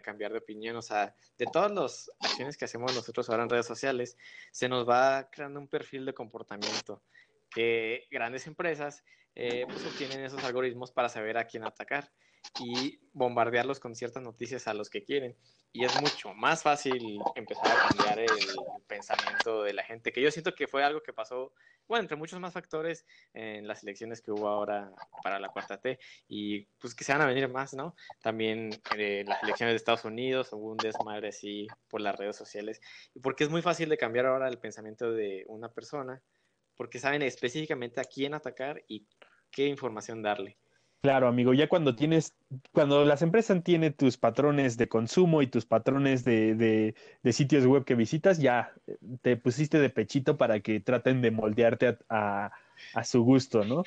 cambiar de opinión, o sea, de todas las acciones que hacemos nosotros ahora en redes sociales, se nos va creando un perfil de comportamiento que grandes empresas eh, pues obtienen esos algoritmos para saber a quién atacar y bombardearlos con ciertas noticias a los que quieren y es mucho más fácil empezar a cambiar el pensamiento de la gente, que yo siento que fue algo que pasó, bueno, entre muchos más factores en las elecciones que hubo ahora para la cuarta T, y pues que se van a venir más, ¿no? También eh, las elecciones de Estados Unidos, hubo un desmadre así por las redes sociales, porque es muy fácil de cambiar ahora el pensamiento de una persona, porque saben específicamente a quién atacar y qué información darle. Claro, amigo, ya cuando tienes, cuando las empresas tienen tus patrones de consumo y tus patrones de, de, sitios web que visitas, ya te pusiste de pechito para que traten de moldearte a, a, su gusto, ¿no?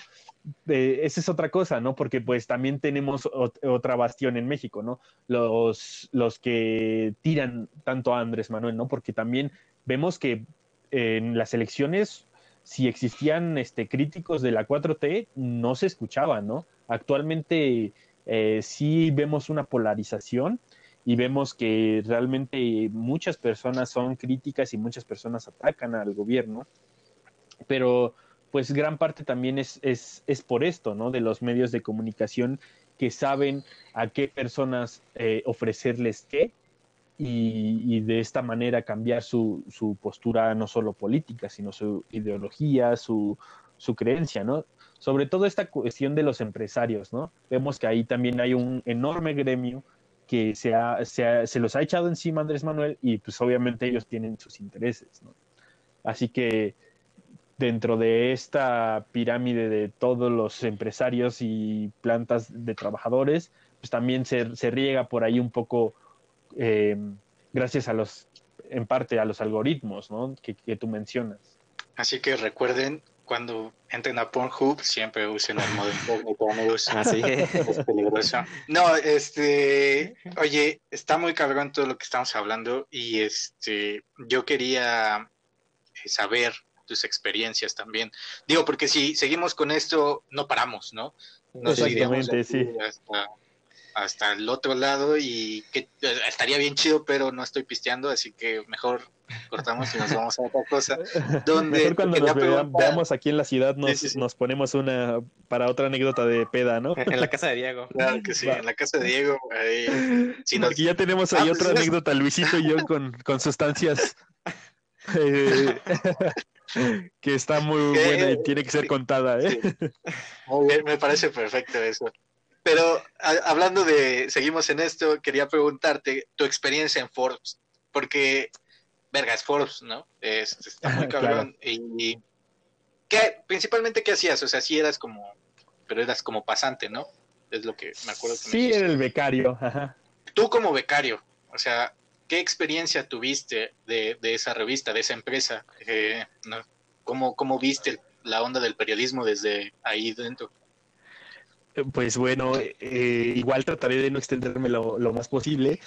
Eh, esa es otra cosa, ¿no? Porque pues también tenemos otra bastión en México, ¿no? Los, los que tiran tanto a Andrés Manuel, ¿no? Porque también vemos que en las elecciones si existían este, críticos de la 4T, no se escuchaban, ¿no? Actualmente eh, sí vemos una polarización y vemos que realmente muchas personas son críticas y muchas personas atacan al gobierno, pero pues gran parte también es, es, es por esto, ¿no? De los medios de comunicación que saben a qué personas eh, ofrecerles qué y, de esta manera cambiar su, su, postura no solo política, sino su ideología, su, su creencia, ¿no? Sobre todo esta cuestión de los empresarios, ¿no? Vemos que ahí también hay un enorme gremio que se, se, se los ha echado encima Andrés Manuel y pues obviamente ellos tienen sus intereses, ¿no? Así que dentro de esta pirámide de todos los empresarios y plantas de trabajadores, pues también se, se riega por ahí un poco eh, gracias a los, en parte a los algoritmos, ¿no? Que, tú mencionas. Así que recuerden, cuando entren a Pornhub, siempre usen el modo incógnito, Así es peligroso. No, este, oye, está muy cabrón todo lo que estamos hablando y este, yo quería saber tus experiencias también. Digo, porque si seguimos con esto, no paramos, ¿no? Exactamente, sí. Hasta, el otro lado y que eh, estaría bien chido, pero no estoy pisteando, así que mejor cortamos y nos vamos a otra cosa. Donde mejor cuando nos veamos aquí en la ciudad nos, nos ponemos una para otra anécdota de peda, ¿no? En la casa de Diego. Claro que sí, en la casa de Diego. Ahí, si Porque ya tenemos ahí ah, otra pues anécdota, Luisito y yo, con, con sustancias. Eh, que está muy buena y tiene que ser contada. ¿eh? Muy bien, me parece perfecto eso. Pero hablando de, seguimos en esto, quería preguntarte tu experiencia en Forbes, porque, verga, es Forbes, ¿no? está muy cabrón. Y, ¿qué, principalmente, ¿qué hacías? O sea, sí eras como, pero eras como pasante, ¿no? Es lo que me acuerdo. Que sí, era el becario. Tú como becario, o sea, ¿Qué experiencia tuviste de, esa revista, de esa empresa? Eh, ¿cómo, viste la onda del periodismo desde ahí dentro? Pues bueno, eh, igual trataré de no extenderme lo, más posible.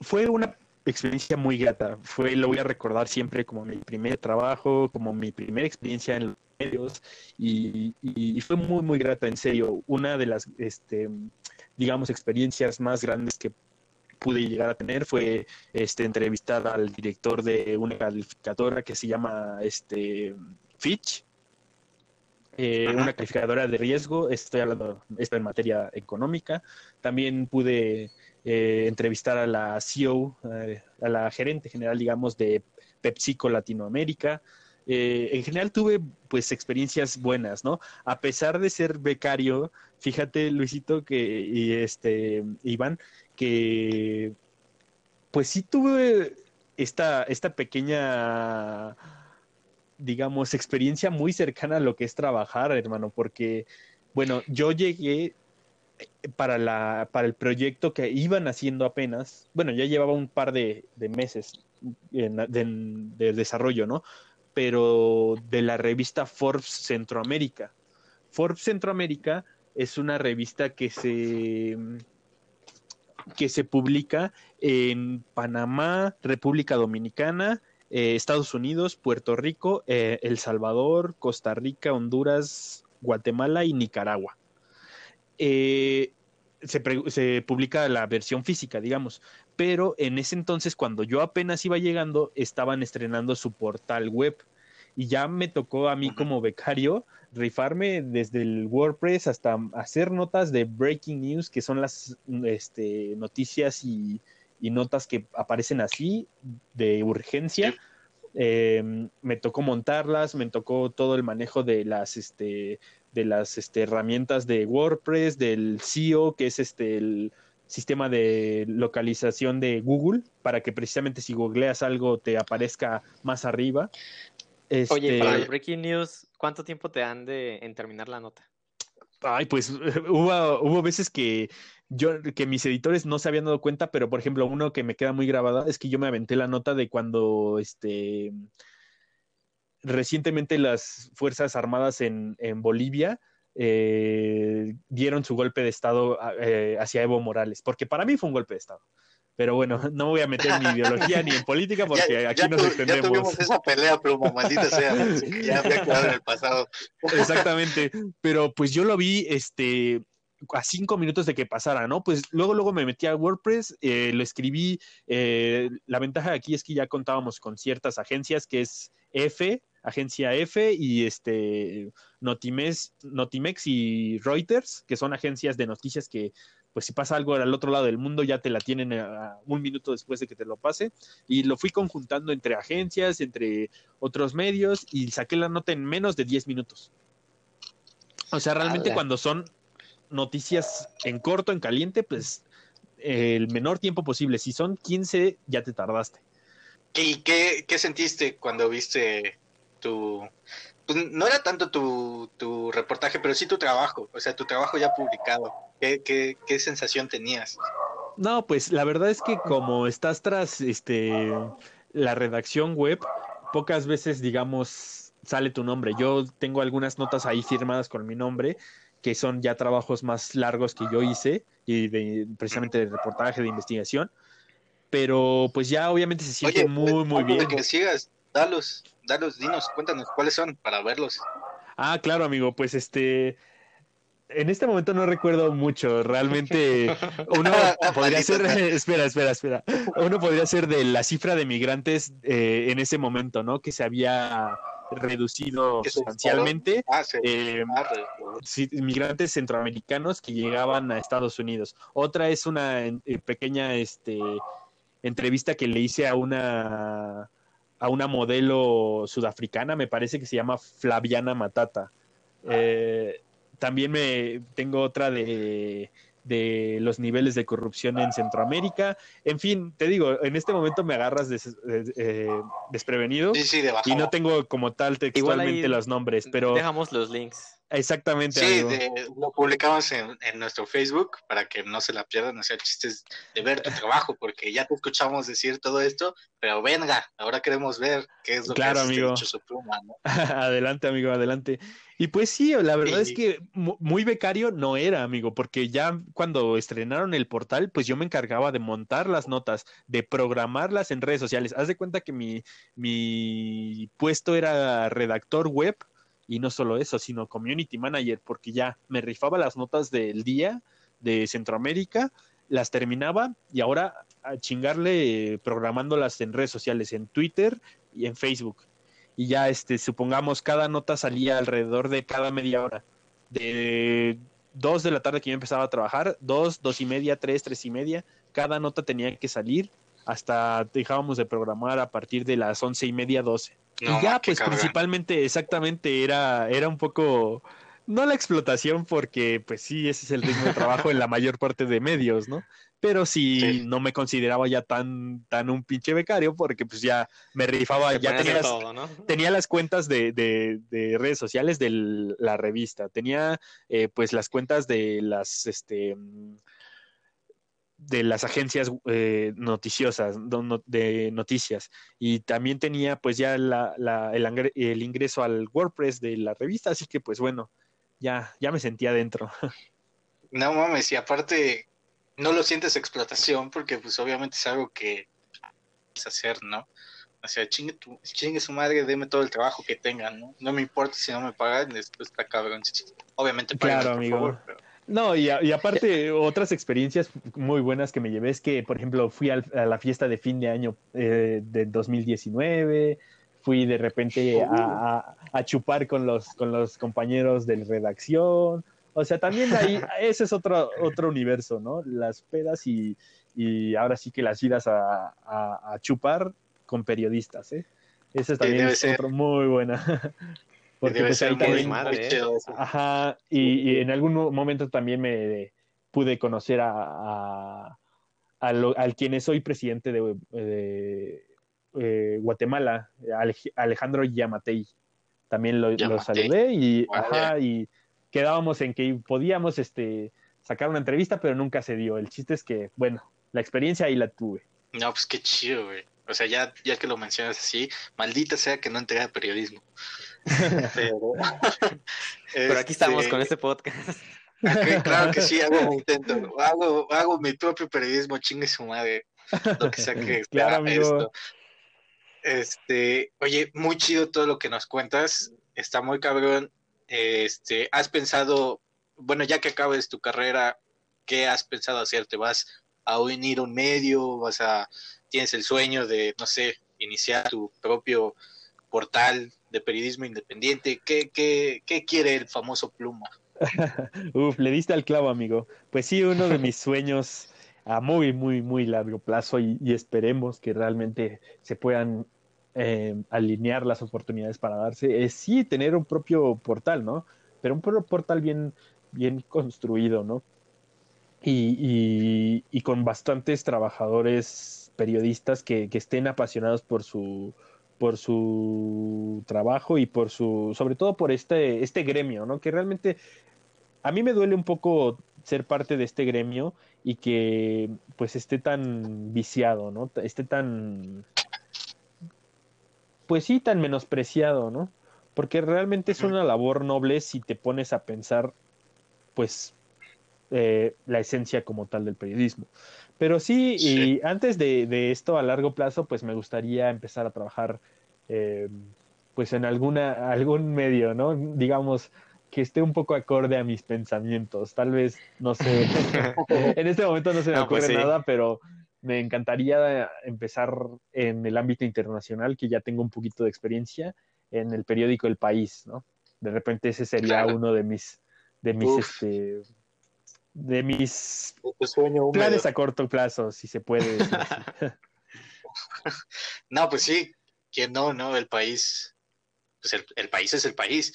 Fue una experiencia muy grata. Fue, lo voy a recordar siempre como mi primer trabajo, como mi primera experiencia en los medios y, y, fue muy, muy grata, en serio. Una de las, este, digamos, experiencias más grandes que pude llegar a tener fue este, entrevistar al director de una calificadora que se llama este, Fitch, eh, una calificadora de riesgo, estoy hablando esto en materia económica. También pude eh, entrevistar a la CEO, eh, a la gerente general, digamos, de PepsiCo Latinoamérica. en general tuve pues experiencias buenas, ¿no? A pesar de ser becario, fíjate Luisito que y este Iván, que pues sí tuve esta, esta pequeña, digamos, experiencia muy cercana a lo que es trabajar, hermano, porque, bueno, yo llegué para, la, para el proyecto que iban haciendo apenas, bueno, ya llevaba un par de, meses de, desarrollo, ¿no? Pero de la revista Forbes Centroamérica. Forbes Centroamérica es una revista que se que se publica en Panamá, República Dominicana, eh, Estados Unidos, Puerto Rico, eh, El Salvador, Costa Rica, Honduras, Guatemala y Nicaragua. Eh, se, se, publica la versión física, digamos, pero en ese entonces, cuando yo apenas iba llegando, estaban estrenando su portal web y ya me tocó a mí como becario rifarme desde el WordPress hasta hacer notas de breaking news, que son las este, noticias y, notas que aparecen así de urgencia. Em, me tocó montarlas, me tocó todo el manejo de las, este, de las este, herramientas de WordPress, del SEO, que es este, el sistema de localización de Google, para que precisamente si googleas algo te aparezca más arriba. Oye, para el este Breaking News, ¿cuánto tiempo te dan de, en terminar la nota? Ay, pues hubo, hubo veces que yo, que mis editores no se habían dado cuenta, pero por ejemplo, uno que me queda muy grabada es que yo me aventé la nota de cuando este recientemente las Fuerzas Armadas en, Bolivia eh, dieron su golpe de Estado eh, hacia Evo Morales, porque para mí fue un golpe de Estado. Pero bueno, no voy a meter ni ideología ni en política porque aquí nos extendemos. Ya tuvimos esa pelea, pero maldita sea, ya había quedado en el pasado. Exactamente, pero pues yo lo vi este a cinco minutos de que pasara, ¿no? Pues luego, luego me metí a WordPress, eh, lo escribí. Eh, la ventaja aquí es que ya contábamos con ciertas agencias que es F, agencia F y este Notimex, Notimex y Reuters, que son agencias de noticias que pues si pasa algo al otro lado del mundo ya te la tienen un minuto después de que te lo pase y lo fui conjuntando entre agencias, entre otros medios y saqué la nota en menos de 10 minutos. O sea, realmente cuando son noticias en corto, en caliente, pues el menor tiempo posible. Si son 15, ya te tardaste. ¿Y qué, qué sentiste cuando viste tu... Pues no era tanto tu, tu, reportaje, pero sí tu trabajo, o sea, tu trabajo ya publicado. ¿Qué, qué, qué sensación tenías? No, pues la verdad es que como estás tras este la redacción web, pocas veces, digamos, sale tu nombre. Yo tengo algunas notas ahí firmadas con mi nombre, que son ya trabajos más largos que yo hice, y de, precisamente de reportaje, de investigación. Pero pues ya obviamente se siente muy, muy bien. que sigas, dalos, dalos, dinos, cuéntanos cuáles son para verlos. Ah, claro, amigo, pues este en este momento no recuerdo mucho. Realmente uno podría ser, espera, espera, espera. Uno podría ser de la cifra de migrantes eh, en ese momento, ¿no? Que se había reducido sustancialmente. Ah, eh, ah, migrantes centroamericanos que llegaban a Estados Unidos. Otra es una eh, pequeña este, entrevista que le hice a una a una modelo sudafricana, me parece que se llama Flaviana Matata. Eh, también me tengo otra de, de los niveles de corrupción en Centroamérica. En fin, te digo, en este momento me agarras eh, desprevenido y no tengo como tal textualmente los nombres, pero... Dejamos los links. Exactamente. Sí, lo publicamos en, nuestro Facebook para que no se la pierdan, o sea, chistes de ver tu trabajo, porque ya te escuchamos decir todo esto, pero venga, ahora queremos ver qué es lo claro, que amigo. su pluma, ¿no? adelante, amigo, adelante. Y pues sí, la verdad es que muy becario no era, amigo, porque ya cuando estrenaron el portal, pues yo me encargaba de montar las notas, de programarlas en redes sociales. Haz de cuenta que mi, mi puesto era redactor web y no solo eso, sino community manager, porque ya me rifaba las notas del día de Centroamérica, las terminaba y ahora a chingarle programándolas en redes sociales, en Twitter y en Facebook. Y ya, este, supongamos, cada nota salía alrededor de cada media hora. De dos de la tarde que yo empezaba a trabajar, dos, dos y media, tres, tres y media, cada nota tenía que salir hasta dejábamos de programar a partir de las once y media, y ya, pues principalmente, exactamente, era, era un poco, no la explotación, porque pues sí, ese es el ritmo de trabajo en la mayor parte de medios, ¿no? Pero sí, no me consideraba ya tan, tan un pinche becario, porque pues ya me rifaba, ya tenía las, tenía las cuentas de, de, de, redes sociales de la revista, tenía eh, pues las cuentas de las, este de las agencias eh, noticiosas, de noticias. Y también tenía pues ya la, el, ingreso al WordPress de la revista, así que pues bueno, ya, ya me sentía dentro. No mames, y aparte no lo sientes explotación porque pues obviamente es algo que es hacer, ¿no? O sea, chingue, tu, chingue su madre, deme todo el trabajo que tengan, ¿no? No me importa si no me pagan, después está cabrón. Obviamente, claro, amigo. No, y, aparte, otras experiencias muy buenas que me llevé es que, por ejemplo, fui a la fiesta de fin de año eh, de 2019, fui de repente a, chupar con los, con los compañeros de redacción. O sea, también ahí, ese es otro, otro universo, ¿no? Las pedas y, y ahora sí que las idas a, a, chupar con periodistas, ¿eh? Esa también es otra muy buena. Porque pues, ahí también, ¿eh? Ajá, y, en algún momento también me pude conocer a, al quien es hoy presidente de, eh, Guatemala, Alejandro Yamatei. También lo, saludé y, ajá, y quedábamos en que podíamos este, sacar una entrevista, pero nunca se dio. El chiste es que, bueno, la experiencia ahí la tuve. No, pues qué chido, güey. O sea, ya, ya que lo mencionas así, maldita sea que no entré a periodismo. Pero, aquí estamos con este, podcast. claro que sí, hago mi intento. Hago, hago mi propio periodismo, chingue su madre. lo que sea que claro, esto. Este, oye, muy chido todo lo que nos cuentas, está muy cabrón. Este, ¿has pensado, bueno, ya que acabes tu carrera, qué has pensado hacer? ¿Te vas a unir un medio? ¿Vas a, tienes el sueño de, no sé, iniciar tu propio portal de periodismo independiente? ¿Qué, qué, quiere el famoso Pluma? Uf, le diste al clavo, amigo. Pues sí, uno de mis sueños a muy, muy, muy largo plazo y, esperemos que realmente se puedan eh, alinear las oportunidades para darse, es sí tener un propio portal, ¿no? Pero un portal bien, bien construido, ¿no? Y, y, con bastantes trabajadores periodistas que, que, estén apasionados por su por su trabajo y por su sobre todo por este este gremio no que realmente a mí me duele un poco ser parte de este gremio y que pues esté tan viciado, ¿no? Esté tan pues sí, tan menospreciado, ¿no? Porque realmente es una labor noble si te pones a pensar pues eh, la esencia como tal del periodismo. Pero sí, y antes de, esto a largo plazo, pues me gustaría empezar a trabajar eh, pues en alguna, algún medio, ¿no? Digamos, que esté un poco acorde a mis pensamientos. Tal vez, no sé, en este momento no se me pues ocurre nada, pero me encantaría empezar en el ámbito internacional, que ya tengo un poquito de experiencia, en el periódico El País, ¿no? De repente ese sería uno de mis, de mis, este, de mis planes a corto plazo, si se puede. no, pues sí, que no, no, el país, pues el país es el país.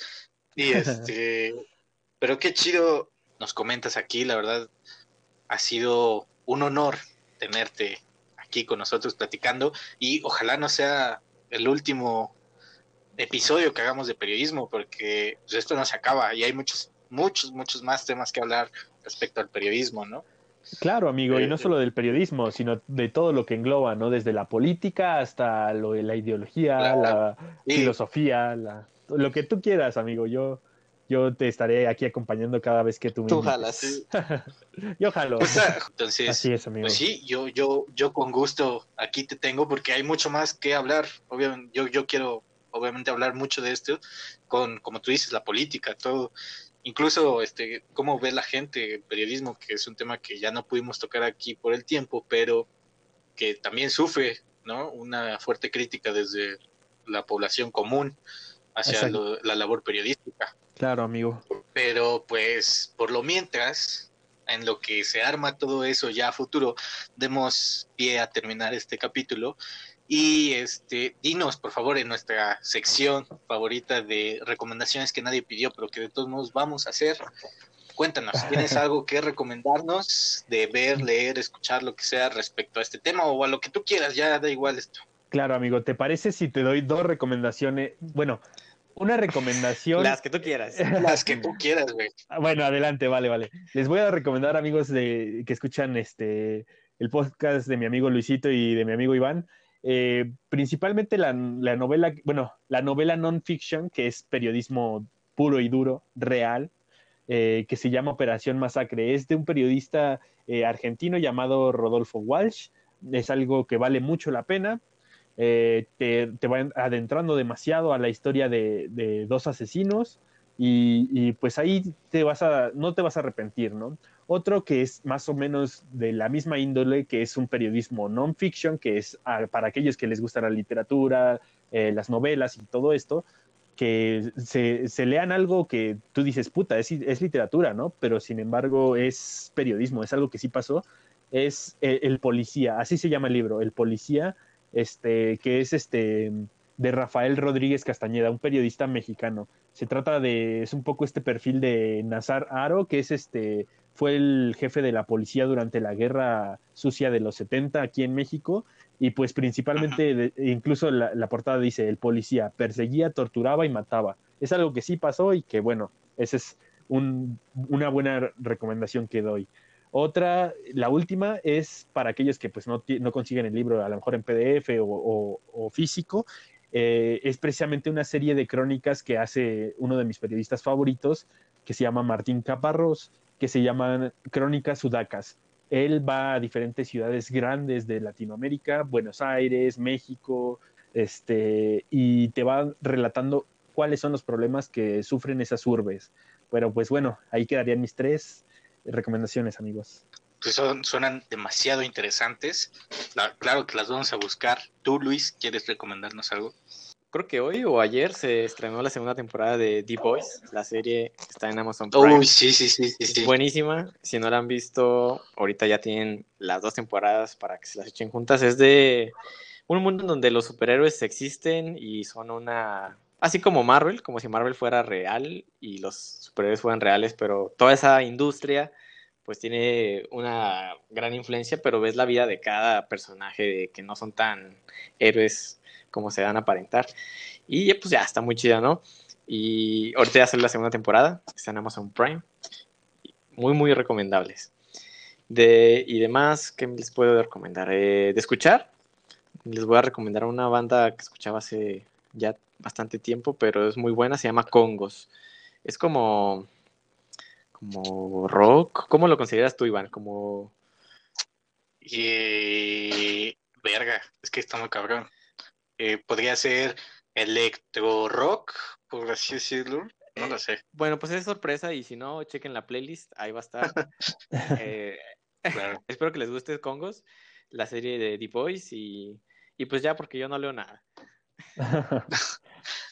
Y este, pero qué chido nos comentas aquí, la verdad, ha sido un honor tenerte aquí con nosotros platicando y ojalá no sea el último episodio que hagamos de periodismo porque pues, esto no se acaba y hay muchos, muchos, muchos más temas que hablar respecto al periodismo, ¿no? Claro, amigo, y no eh, solo del periodismo, sino de todo lo que engloba, ¿no? Desde la política hasta lo de la ideología, la filosofía, la lo que tú quieras, amigo. Yo, yo te estaré aquí acompañando cada vez que tú me Tú jalas. yo jalo. entonces, Así es, amigo. Pues sí, yo, yo, yo con gusto aquí te tengo porque hay mucho más que hablar. Obviamente, yo, yo quiero obviamente hablar mucho de esto con, como tú dices, la política, todo. Incluso este, cómo ve la gente el periodismo, que es un tema que ya no pudimos tocar aquí por el tiempo, pero que también sufre, ¿no? Una fuerte crítica desde la población común hacia la labor periodística. Claro, amigo. Pero pues por lo mientras, en lo que se arma todo eso ya a futuro, demos pie a terminar este capítulo. Y este, dinos, por favor, en nuestra sección favorita de recomendaciones que nadie pidió, pero que de todos modos vamos a hacer. Cuéntanos, ¿tienes algo que recomendarnos de ver, leer, escuchar, lo que sea respecto a este tema o a lo que tú quieras? Ya da igual esto. Claro, amigo, ¿te parece si te doy dos recomendaciones? Bueno, una recomendación. Las que tú quieras. Las que tú quieras, güey. Bueno, adelante, vale, vale. Les voy a recomendar, amigos de que escuchan este el podcast de mi amigo Luisito y de mi amigo Iván. Eh, principalmente la, novela, bueno, la novela non-fiction, que es periodismo puro y duro, real, eh, que se llama Operación Masacre. Es de un periodista eh, argentino llamado Rodolfo Walsh. Es algo que vale mucho la pena. Te, te, va adentrando demasiado a la historia de, dos asesinos y, pues ahí te vas a, no te vas a arrepentir, ¿no? Otro que es más o menos de la misma índole, que es un periodismo non-fiction, que es para aquellos que les gusta la literatura, eh, las novelas y todo esto, que se, lean algo que tú dices, puta, es, es, literatura, ¿no? Pero sin embargo es periodismo, es algo que sí pasó. Es eh, el Policía, así se llama el libro, El Policía este, que es este de Rafael Rodríguez Castañeda, un periodista mexicano. Se trata de, es un poco este perfil de Nazar Aro, que es este, fue el jefe de la policía durante la guerra sucia de los 70 aquí en México, y pues principalmente, incluso la, portada dice, el policía perseguía, torturaba y mataba. Es algo que sí pasó y que bueno, esa es una buena recomendación que doy. Otra, la última es para aquellos que pues no, no consiguen el libro a lo mejor en PDF o, físico, eh, es precisamente una serie de crónicas que hace uno de mis periodistas favoritos, que se llama Martín Caparrós, que se llaman Crónicas Sudacas. él va a diferentes ciudades grandes de Latinoamérica, Buenos Aires, México, este, y te va relatando cuáles son los problemas que sufren esas urbes. Pero pues bueno, ahí quedarían mis tres recomendaciones, amigos. Son, suenan demasiado interesantes. claro que las vamos a buscar. Tú, Luis, ¿quieres recomendarnos algo? creo que hoy o ayer se estrenó la segunda temporada de The Boys, la serie está en Amazon Prime. sí, sí, sí, sí, Buenísima. Si no la han visto, ahorita ya tienen las dos temporadas para que se las echen juntas. Es de un mundo donde los superhéroes existen y son una... Así como Marvel, como si Marvel fuera real y los superhéroes fueran reales, pero toda esa industria pues tiene una gran influencia, pero ves la vida de cada personaje de que no son tan héroes como se dan a aparentar. Y pues ya está muy chida, ¿no? Y ahorita ya sale la segunda temporada, está en Amazon Prime. Muy, muy recomendables. De, y demás, ¿qué les puedo recomendar? Eh, de escuchar, les voy a recomendar una banda que escuchaba hace ya bastante tiempo, pero es muy buena, se llama Congos. Es como, como rock. ¿Cómo lo consideras tú, Iván? Como... Y... Verga, es que está muy cabrón. Eh, podría ser electro rock, por así decirlo. No lo sé. Bueno, pues es sorpresa y si no, chequen la playlist, ahí va a estar. Eh, espero que les guste Congos, la serie de The Boys y, pues ya porque yo no leo nada.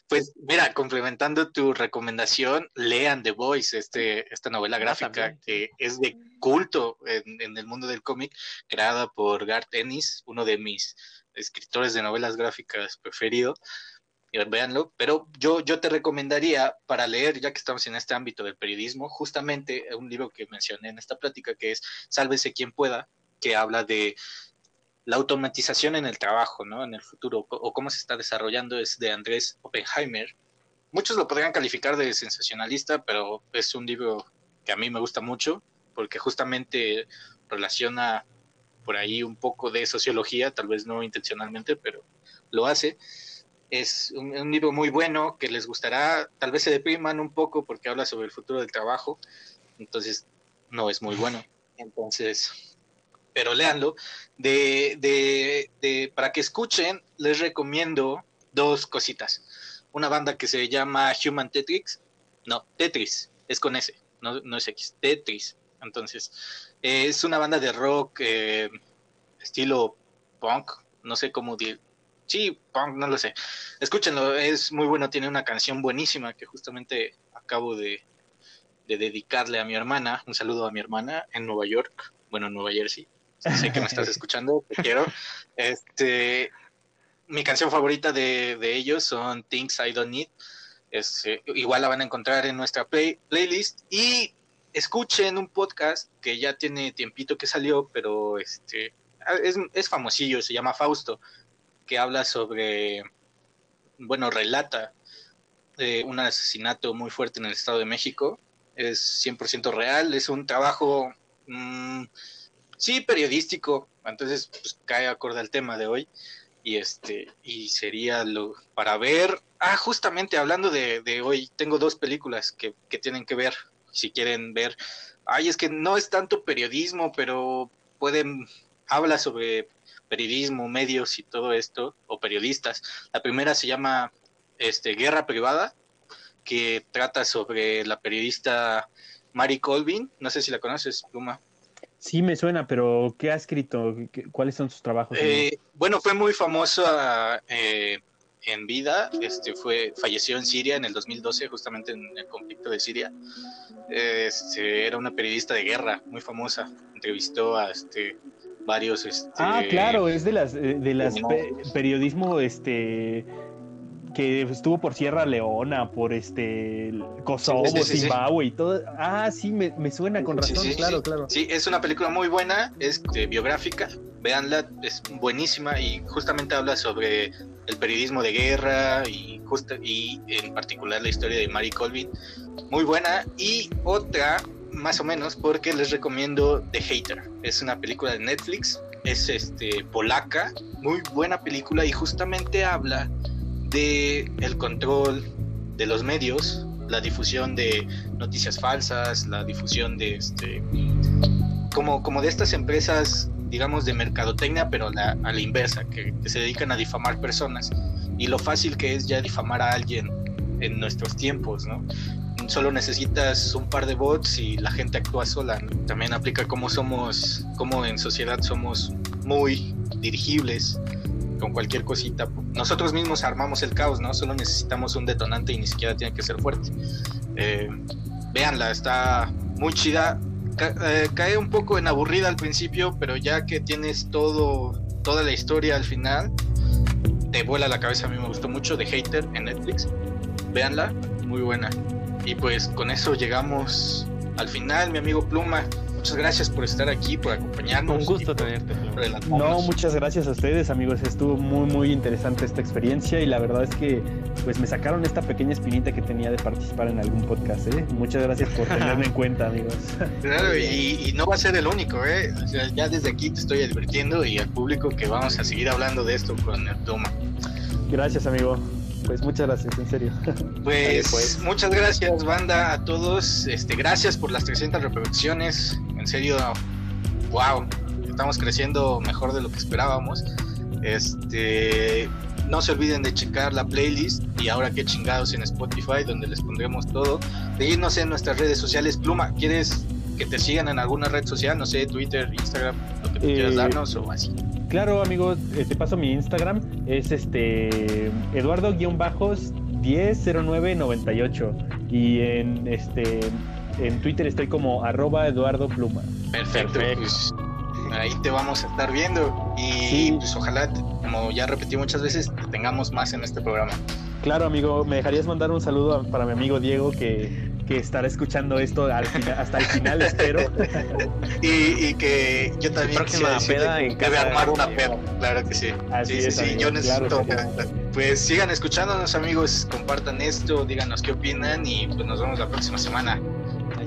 Pues mira, complementando tu recomendación, lean The Voice, este, esta novela ah, gráfica que es de culto en, en el mundo del cómic, creada por Garth Ennis, uno de mis escritores de novelas gráficas preferido. Véanlo, pero yo, yo te recomendaría para leer, ya que estamos en este ámbito del periodismo, justamente un libro que mencioné en esta plática, que es Sálvese quien pueda, que habla de la automatización en el trabajo, ¿no? En el futuro, o cómo se está desarrollando, es de Andrés Oppenheimer. Muchos lo podrían calificar de sensacionalista, pero es un libro que a mí me gusta mucho, porque justamente relaciona por ahí un poco de sociología, tal vez no intencionalmente, pero lo hace. Es un, libro muy bueno que les gustará, tal vez se depriman un poco porque habla sobre el futuro del trabajo, entonces no es muy bueno. Entonces, pero léanlo. De, de, de, para que escuchen, les recomiendo dos cositas. Una banda que se llama Human Tetris, no, Tetris, es con S, no, no es X, Tetris. Entonces, es una banda de rock eh, estilo punk, no sé cómo decir. Sí, punk, no lo sé. Escúchenlo, es muy bueno, tiene una canción buenísima que justamente acabo de, dedicarle a mi hermana. Un saludo a mi hermana en Nueva York, bueno, en Nueva Jersey. Sé que me estás escuchando, te quiero. Este, mi canción favorita de, ellos son Things I Don't Need. Eh, igual la van a encontrar en nuestra playlist. Y escuchen un podcast que ya tiene tiempito que salió, pero este es, es famosillo, se llama Fausto, que habla sobre, bueno, relata eh, un asesinato muy fuerte en el Estado de México. Es 100% real, es un trabajo, mm, sí, periodístico, entonces pues, cae acorde al tema de hoy. Y este, y sería lo para ver. Ah, justamente hablando de, de hoy, tengo dos películas que, que tienen que ver si quieren ver, ay, es que no es tanto periodismo, pero pueden, habla sobre periodismo, medios y todo esto, o periodistas. La primera se llama este, Guerra Privada, que trata sobre la periodista Mary Colvin, no sé si la conoces, Pluma. Sí, me suena, pero ¿qué ha escrito? ¿Cuáles son sus trabajos? Eh, bueno, fue muy famosa eh, en vida, este fue falleció en Siria en el 2012, justamente en el conflicto de Siria. Este, era una periodista de guerra muy famosa, entrevistó a este varios este, Ah, claro, es de las de las periodismo este que estuvo por Sierra Leona, por este Kosovo, Zimbabue y todo. Ah, sí, me, me suena con razón, claro, claro. Sí, es una película muy buena, es biográfica, véanla, es buenísima y justamente habla sobre el periodismo de guerra y, justo, y en particular la historia de Mary Colvin. Muy buena. Y otra, más o menos, porque les recomiendo The Hater. Es una película de Netflix, es este polaca, muy buena película y justamente habla de el control de los medios, la difusión de noticias falsas, la difusión de este como, como de estas empresas, digamos, de mercadotecnia, pero a la inversa, que, que se dedican a difamar personas y lo fácil que es ya difamar a alguien en nuestros tiempos, ¿no? Solo necesitas un par de bots y la gente actúa sola. También aplica cómo somos, cómo en sociedad somos muy dirigibles con cualquier cosita. Nosotros mismos armamos el caos, ¿no? Solo necesitamos un detonante y ni siquiera tiene que ser fuerte. Eh, véanla, está muy chida. Eh, cae un poco en aburrida al principio, pero ya que tienes todo, toda la historia al final, te vuela la cabeza. A mí me gustó mucho de Hater en Netflix. Véanla, muy buena. Y pues con eso llegamos al final, mi amigo Pluma. Muchas gracias por estar aquí, por acompañarnos. Un gusto tenerte. No, muchas gracias a ustedes, amigos. Estuvo muy, muy interesante esta experiencia y la verdad es que pues me sacaron esta pequeña espinita que tenía de participar en algún podcast. ¿eh? Muchas gracias por tenerme en cuenta, amigos. Claro, y, no va a ser el único. ¿eh? ya desde aquí te estoy advirtiendo y al público que vamos a seguir hablando de esto con el Pluma. Gracias, amigo. Pues muchas gracias, en serio. Pues, pues, muchas gracias, banda, a todos. Este, gracias por las 300 reproducciones. En serio, wow, estamos creciendo mejor de lo que esperábamos. Este, no se olviden de checar la playlist y ahora qué chingados en Spotify, donde les pondremos todo. De irnos en nuestras redes sociales. Pluma, ¿quieres que te sigan en alguna red social? No sé, Twitter, Instagram, lo que quieras eh, darnos o así. Claro, amigo, eh, te paso mi Instagram. Es este Eduardo-100998. Y en este en Twitter estoy como arroba Eduardo Pluma. Perfecto. Pues, ahí te vamos a estar viendo. Y pues ojalá, como ya repetí muchas veces, tengamos más en este programa. Claro, amigo, me dejarías mandar un saludo para mi amigo Diego que que estará escuchando esto hasta el final, espero. y, que yo también próxima peda en debe armar una peda, claro que sí. sí, sí, sí, yo necesito. Pues sigan escuchándonos, amigos, compartan esto, díganos qué opinan y pues nos vemos la próxima semana.